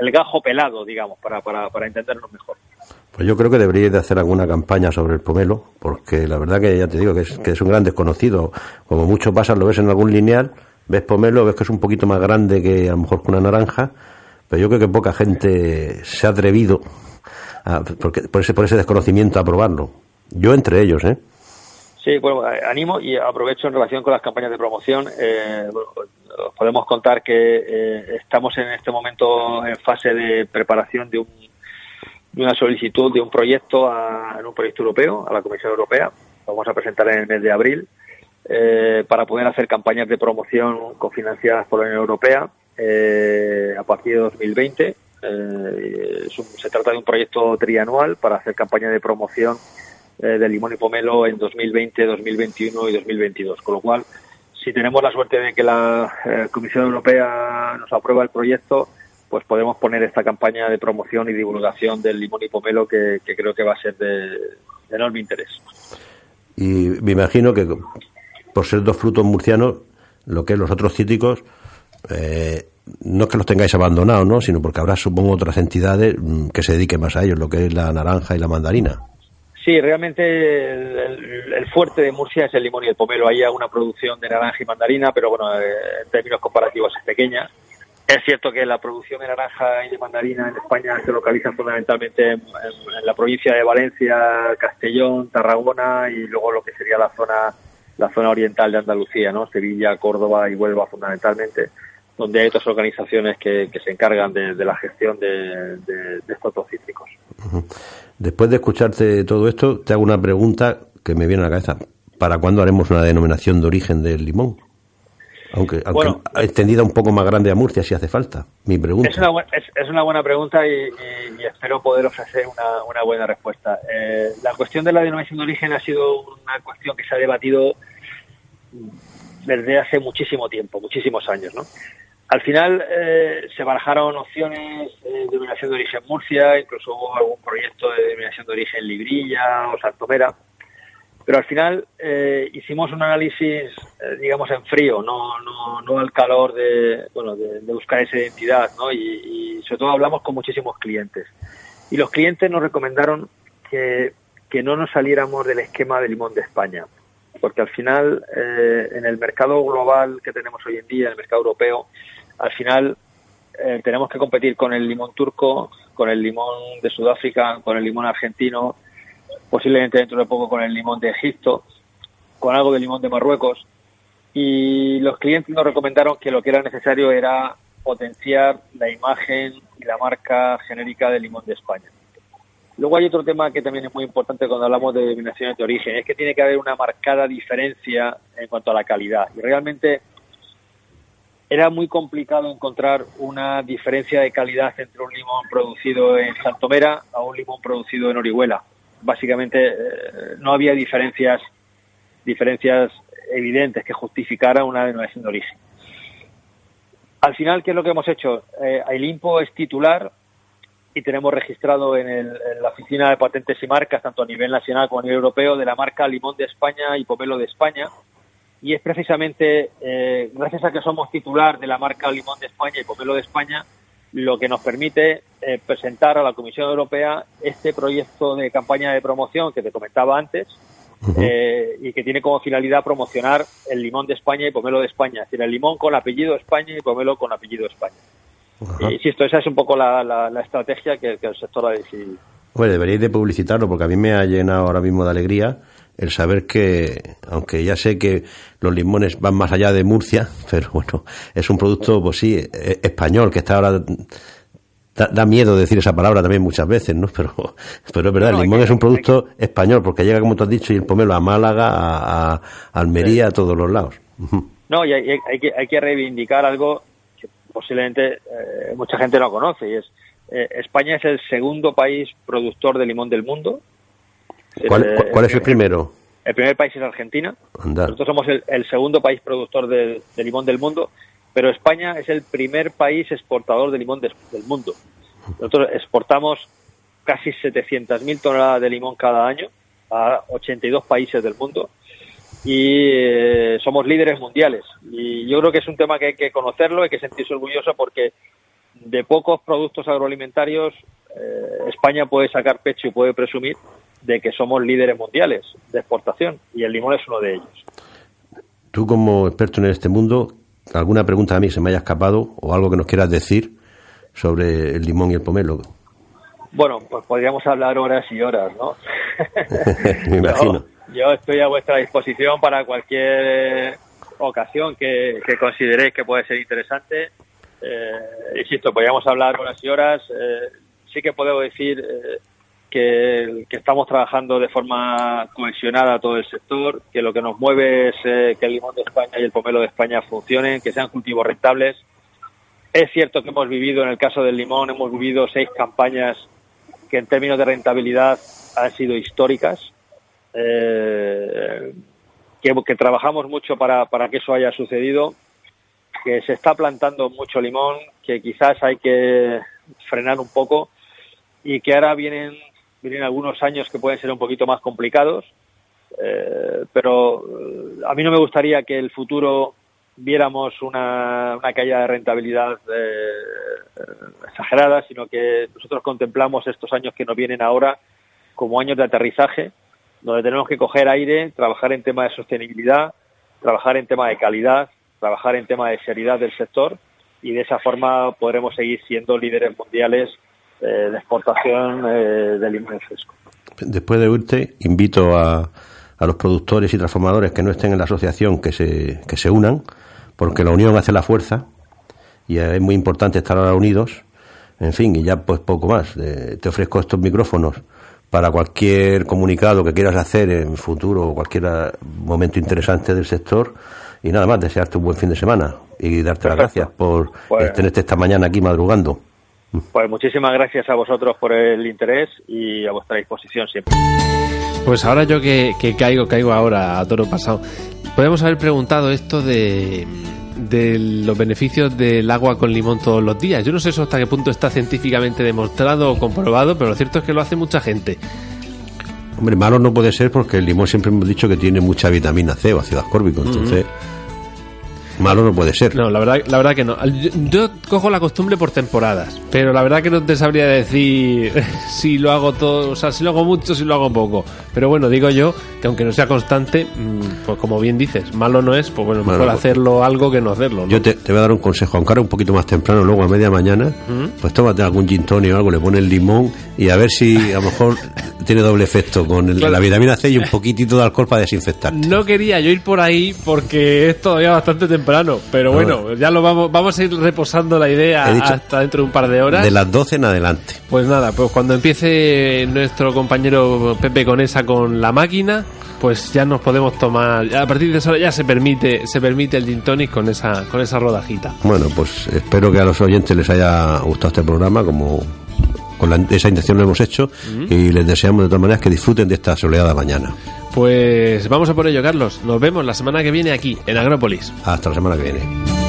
el, gajo pelado, digamos, para, para, para entenderlo mejor. Pues yo creo que deberíais de hacer alguna campaña sobre el pomelo, porque la verdad que ya te digo que es, que es un gran desconocido. Como mucho pasa, lo ves en algún lineal, ves pomelo, ves que es un poquito más grande que a lo mejor que una naranja, pero yo creo que poca gente se ha atrevido porque, por, ese, por ese desconocimiento a probarlo. Yo entre ellos, ¿eh? Sí, bueno, eh, animo y aprovecho en relación con las campañas de promoción. Eh, podemos contar que eh, estamos en este momento en fase de preparación de, un, de una solicitud de un proyecto a, en un proyecto europeo a la Comisión Europea. Lo vamos a presentar en el mes de abril eh, para poder hacer campañas de promoción cofinanciadas por la Unión Europea eh, a partir de 2020. Eh, se trata de un proyecto trianual para hacer campaña de promoción eh, de limón y pomelo en 2020, 2021 y 2022. Con lo cual, si tenemos la suerte de que la eh, Comisión Europea nos aprueba el proyecto, pues podemos poner esta campaña de promoción y divulgación del limón y pomelo que, creo que va a ser de, enorme interés. Y me imagino que por ser dos frutos murcianos, lo que es los otros cítricos, eh, no es que los tengáis abandonados, ¿no? sino porque habrá, supongo, otras entidades mm, que se dediquen más a ellos, lo que es la naranja y la mandarina. Sí, realmente el, fuerte de Murcia es el limón y el pomelo. Hay una producción de naranja y mandarina, pero bueno, eh, en términos comparativos es pequeña. Es cierto que la producción de naranja y de mandarina en España se localiza fundamentalmente en, la provincia de Valencia, Castellón, Tarragona y luego lo que sería la zona la zona oriental de Andalucía, ¿no? Sevilla, Córdoba y Huelva fundamentalmente donde hay otras organizaciones que, se encargan de, la gestión de, estos dos cítricos. Después de escucharte todo esto, te hago una pregunta que me viene a la cabeza. ¿Para cuándo haremos una denominación de origen del limón? Aunque, extendida un poco más grande a Murcia si hace falta. Mi pregunta. Es una, es, una buena pregunta y, espero poder ofrecer una, buena respuesta. Eh, la cuestión de la denominación de origen ha sido una cuestión que se ha debatido desde hace muchísimo tiempo, muchísimos años, ¿no? Al final eh, se barajaron opciones de denominación de origen Murcia, incluso hubo algún proyecto de denominación de origen Librilla o Santomera. Pero al final eh, hicimos un análisis, eh, digamos, en frío, no, no, no al calor de, bueno, de, buscar esa identidad, ¿no? Y, y, sobre todo hablamos con muchísimos clientes. Y los clientes nos recomendaron que, que no nos saliéramos del esquema de limón de España, porque al final, eh, en el mercado global que tenemos hoy en día, el mercado europeo, al final eh, tenemos que competir con el limón turco, con el limón de Sudáfrica, con el limón argentino, posiblemente dentro de poco con el limón de Egipto, con algo de limón de Marruecos. Y los clientes nos recomendaron que lo que era necesario era potenciar la imagen y la marca genérica del limón de España. Luego hay otro tema que también es muy importante cuando hablamos de denominaciones de origen, es que tiene que haber una marcada diferencia en cuanto a la calidad. Y realmente era muy complicado encontrar una diferencia de calidad entre un limón producido en Santomera a un limón producido en Orihuela básicamente eh, no había diferencias diferencias evidentes que justificaran una denominación de origen. Al final, ¿qué es lo que hemos hecho? Eh, Ailimpo es titular y tenemos registrado en, la Oficina de Patentes y Marcas, tanto a nivel nacional como a nivel europeo, de la marca Limón de España y Pomelo de España. Y es precisamente eh, gracias a que somos titular de la marca Limón de España y Pomelo de España lo que nos permite eh, presentar a la Comisión Europea este proyecto de campaña de promoción que te comentaba antes eh, y que tiene como finalidad promocionar el limón de España y pomelo de España, es decir, el limón con apellido España y pomelo con apellido España. Insisto, esa es un poco la, la, estrategia que, el sector ha decidido. Bueno, deberíais de publicitarlo porque a mí me ha llenado ahora mismo de alegría el saber que, aunque ya sé que los limones van más allá de Murcia, pero bueno, es un producto, pues sí, e, español, que está ahora Da, miedo decir esa palabra también muchas veces, ¿no? Pero, pero es verdad, el limón es un producto español, porque llega, como tú has dicho, y el pomelo a Málaga, a, Almería, a todos los lados. No, y hay, hay, que, hay que reivindicar algo posiblemente eh, mucha gente no conoce, y es eh, España es el segundo país productor de limón del mundo, ¿Cuál, es el primero? El primer país es Argentina. Nosotros somos el, segundo país productor de, limón del mundo, pero España es el primer país exportador de limón del mundo. Nosotros exportamos casi 700.000 toneladas de limón cada año a 82 países del mundo y eh, somos líderes mundiales. Y yo creo que es un tema que hay que conocerlo, hay que sentirse orgulloso porque de pocos productos agroalimentarios eh, España puede sacar pecho y puede presumir de que somos líderes mundiales de exportación y el limón es uno de ellos. Tú como experto en este mundo, ¿alguna pregunta a mí se me haya escapado o algo que nos quieras decir sobre el limón y el pomelo? Bueno, pues podríamos hablar horas y horas, ¿no? me imagino. Yo, estoy a vuestra disposición para cualquier ocasión que, consideréis que puede ser interesante. Eh, insisto, podríamos hablar horas y horas. Eh, sí que puedo decir eh, que, estamos trabajando de forma cohesionada todo el sector, que lo que nos mueve es eh, que el limón de España y el pomelo de España funcionen, que sean cultivos rentables. Es cierto que hemos vivido, en el caso del limón, hemos vivido seis campañas que en términos de rentabilidad han sido históricas, eh, que, trabajamos mucho para, para que eso haya sucedido, que se está plantando mucho limón, que quizás hay que frenar un poco y que ahora vienen vienen algunos años que pueden ser un poquito más complicados, eh, pero eh, a mí no me gustaría que el futuro viéramos una, una caída de rentabilidad exagerada, sino que nosotros contemplamos estos años que nos vienen ahora como años de aterrizaje, donde tenemos que coger aire, trabajar en tema de sostenibilidad, trabajar en tema de calidad, trabajar en tema de seriedad del sector y de esa forma podremos seguir siendo líderes mundiales eh, de exportación eh, de limón fresco. Después de oírte, invito a, a los productores y transformadores que no estén en la asociación que se, que se unan, porque la unión hace la fuerza y es muy importante estar ahora unidos. En fin, y ya pues poco más. te ofrezco estos micrófonos para cualquier comunicado que quieras hacer en futuro o cualquier momento interesante del sector. Y nada más, desearte un buen fin de semana y darte las gracias por pues tenerte esta mañana aquí madrugando. Pues muchísimas gracias a vosotros por el interés y a vuestra disposición siempre. Pues ahora yo que, caigo, caigo ahora a toro pasado. Podemos haber preguntado esto de, de los beneficios del agua con limón todos los días. Yo no sé eso hasta qué punto está científicamente demostrado o comprobado, pero lo cierto es que lo hace mucha gente. Hombre, malo no puede ser porque el limón siempre hemos dicho que tiene mucha vitamina C o ácido ascórbico, entonces malo no puede ser. No, la verdad, la verdad que no. Yo, yo cojo la costumbre por temporadas, pero la verdad que no te sabría decir si lo hago todo, o sea, si lo hago mucho, si lo hago poco. Pero bueno, digo yo que aunque no sea constante, mm, pues como bien dices, malo no es, pues bueno, mejor hacerlo algo que no hacerlo. ¿no? Yo te, te voy a dar un consejo, aunque ahora un poquito más temprano, luego a media mañana, pues tómate algún gin tonic o algo, le pones limón y a ver si a lo mejor tiene doble efecto con el- Claro. la vitamina C y un poquitito de alcohol para desinfectarte. No quería yo ir por ahí porque es todavía bastante temprano, pero bueno, ya lo vamos, vamos a ir reposando la idea hasta dentro de un par de horas. De las 12 en adelante. Pues nada, pues cuando empiece nuestro compañero Pepe Conesa con la máquina, pues ya nos podemos tomar, a partir de esa hora ya se permite, se permite el gin tonic con esa, con esa rodajita. Bueno, pues espero que a los oyentes les haya gustado este programa, como con la- esa intención lo hemos hecho, y les deseamos de todas maneras que disfruten de esta soleada mañana. Pues vamos a por ello, Carlos. Nos vemos la semana que viene aquí, en Agrópolis. Hasta la semana que viene.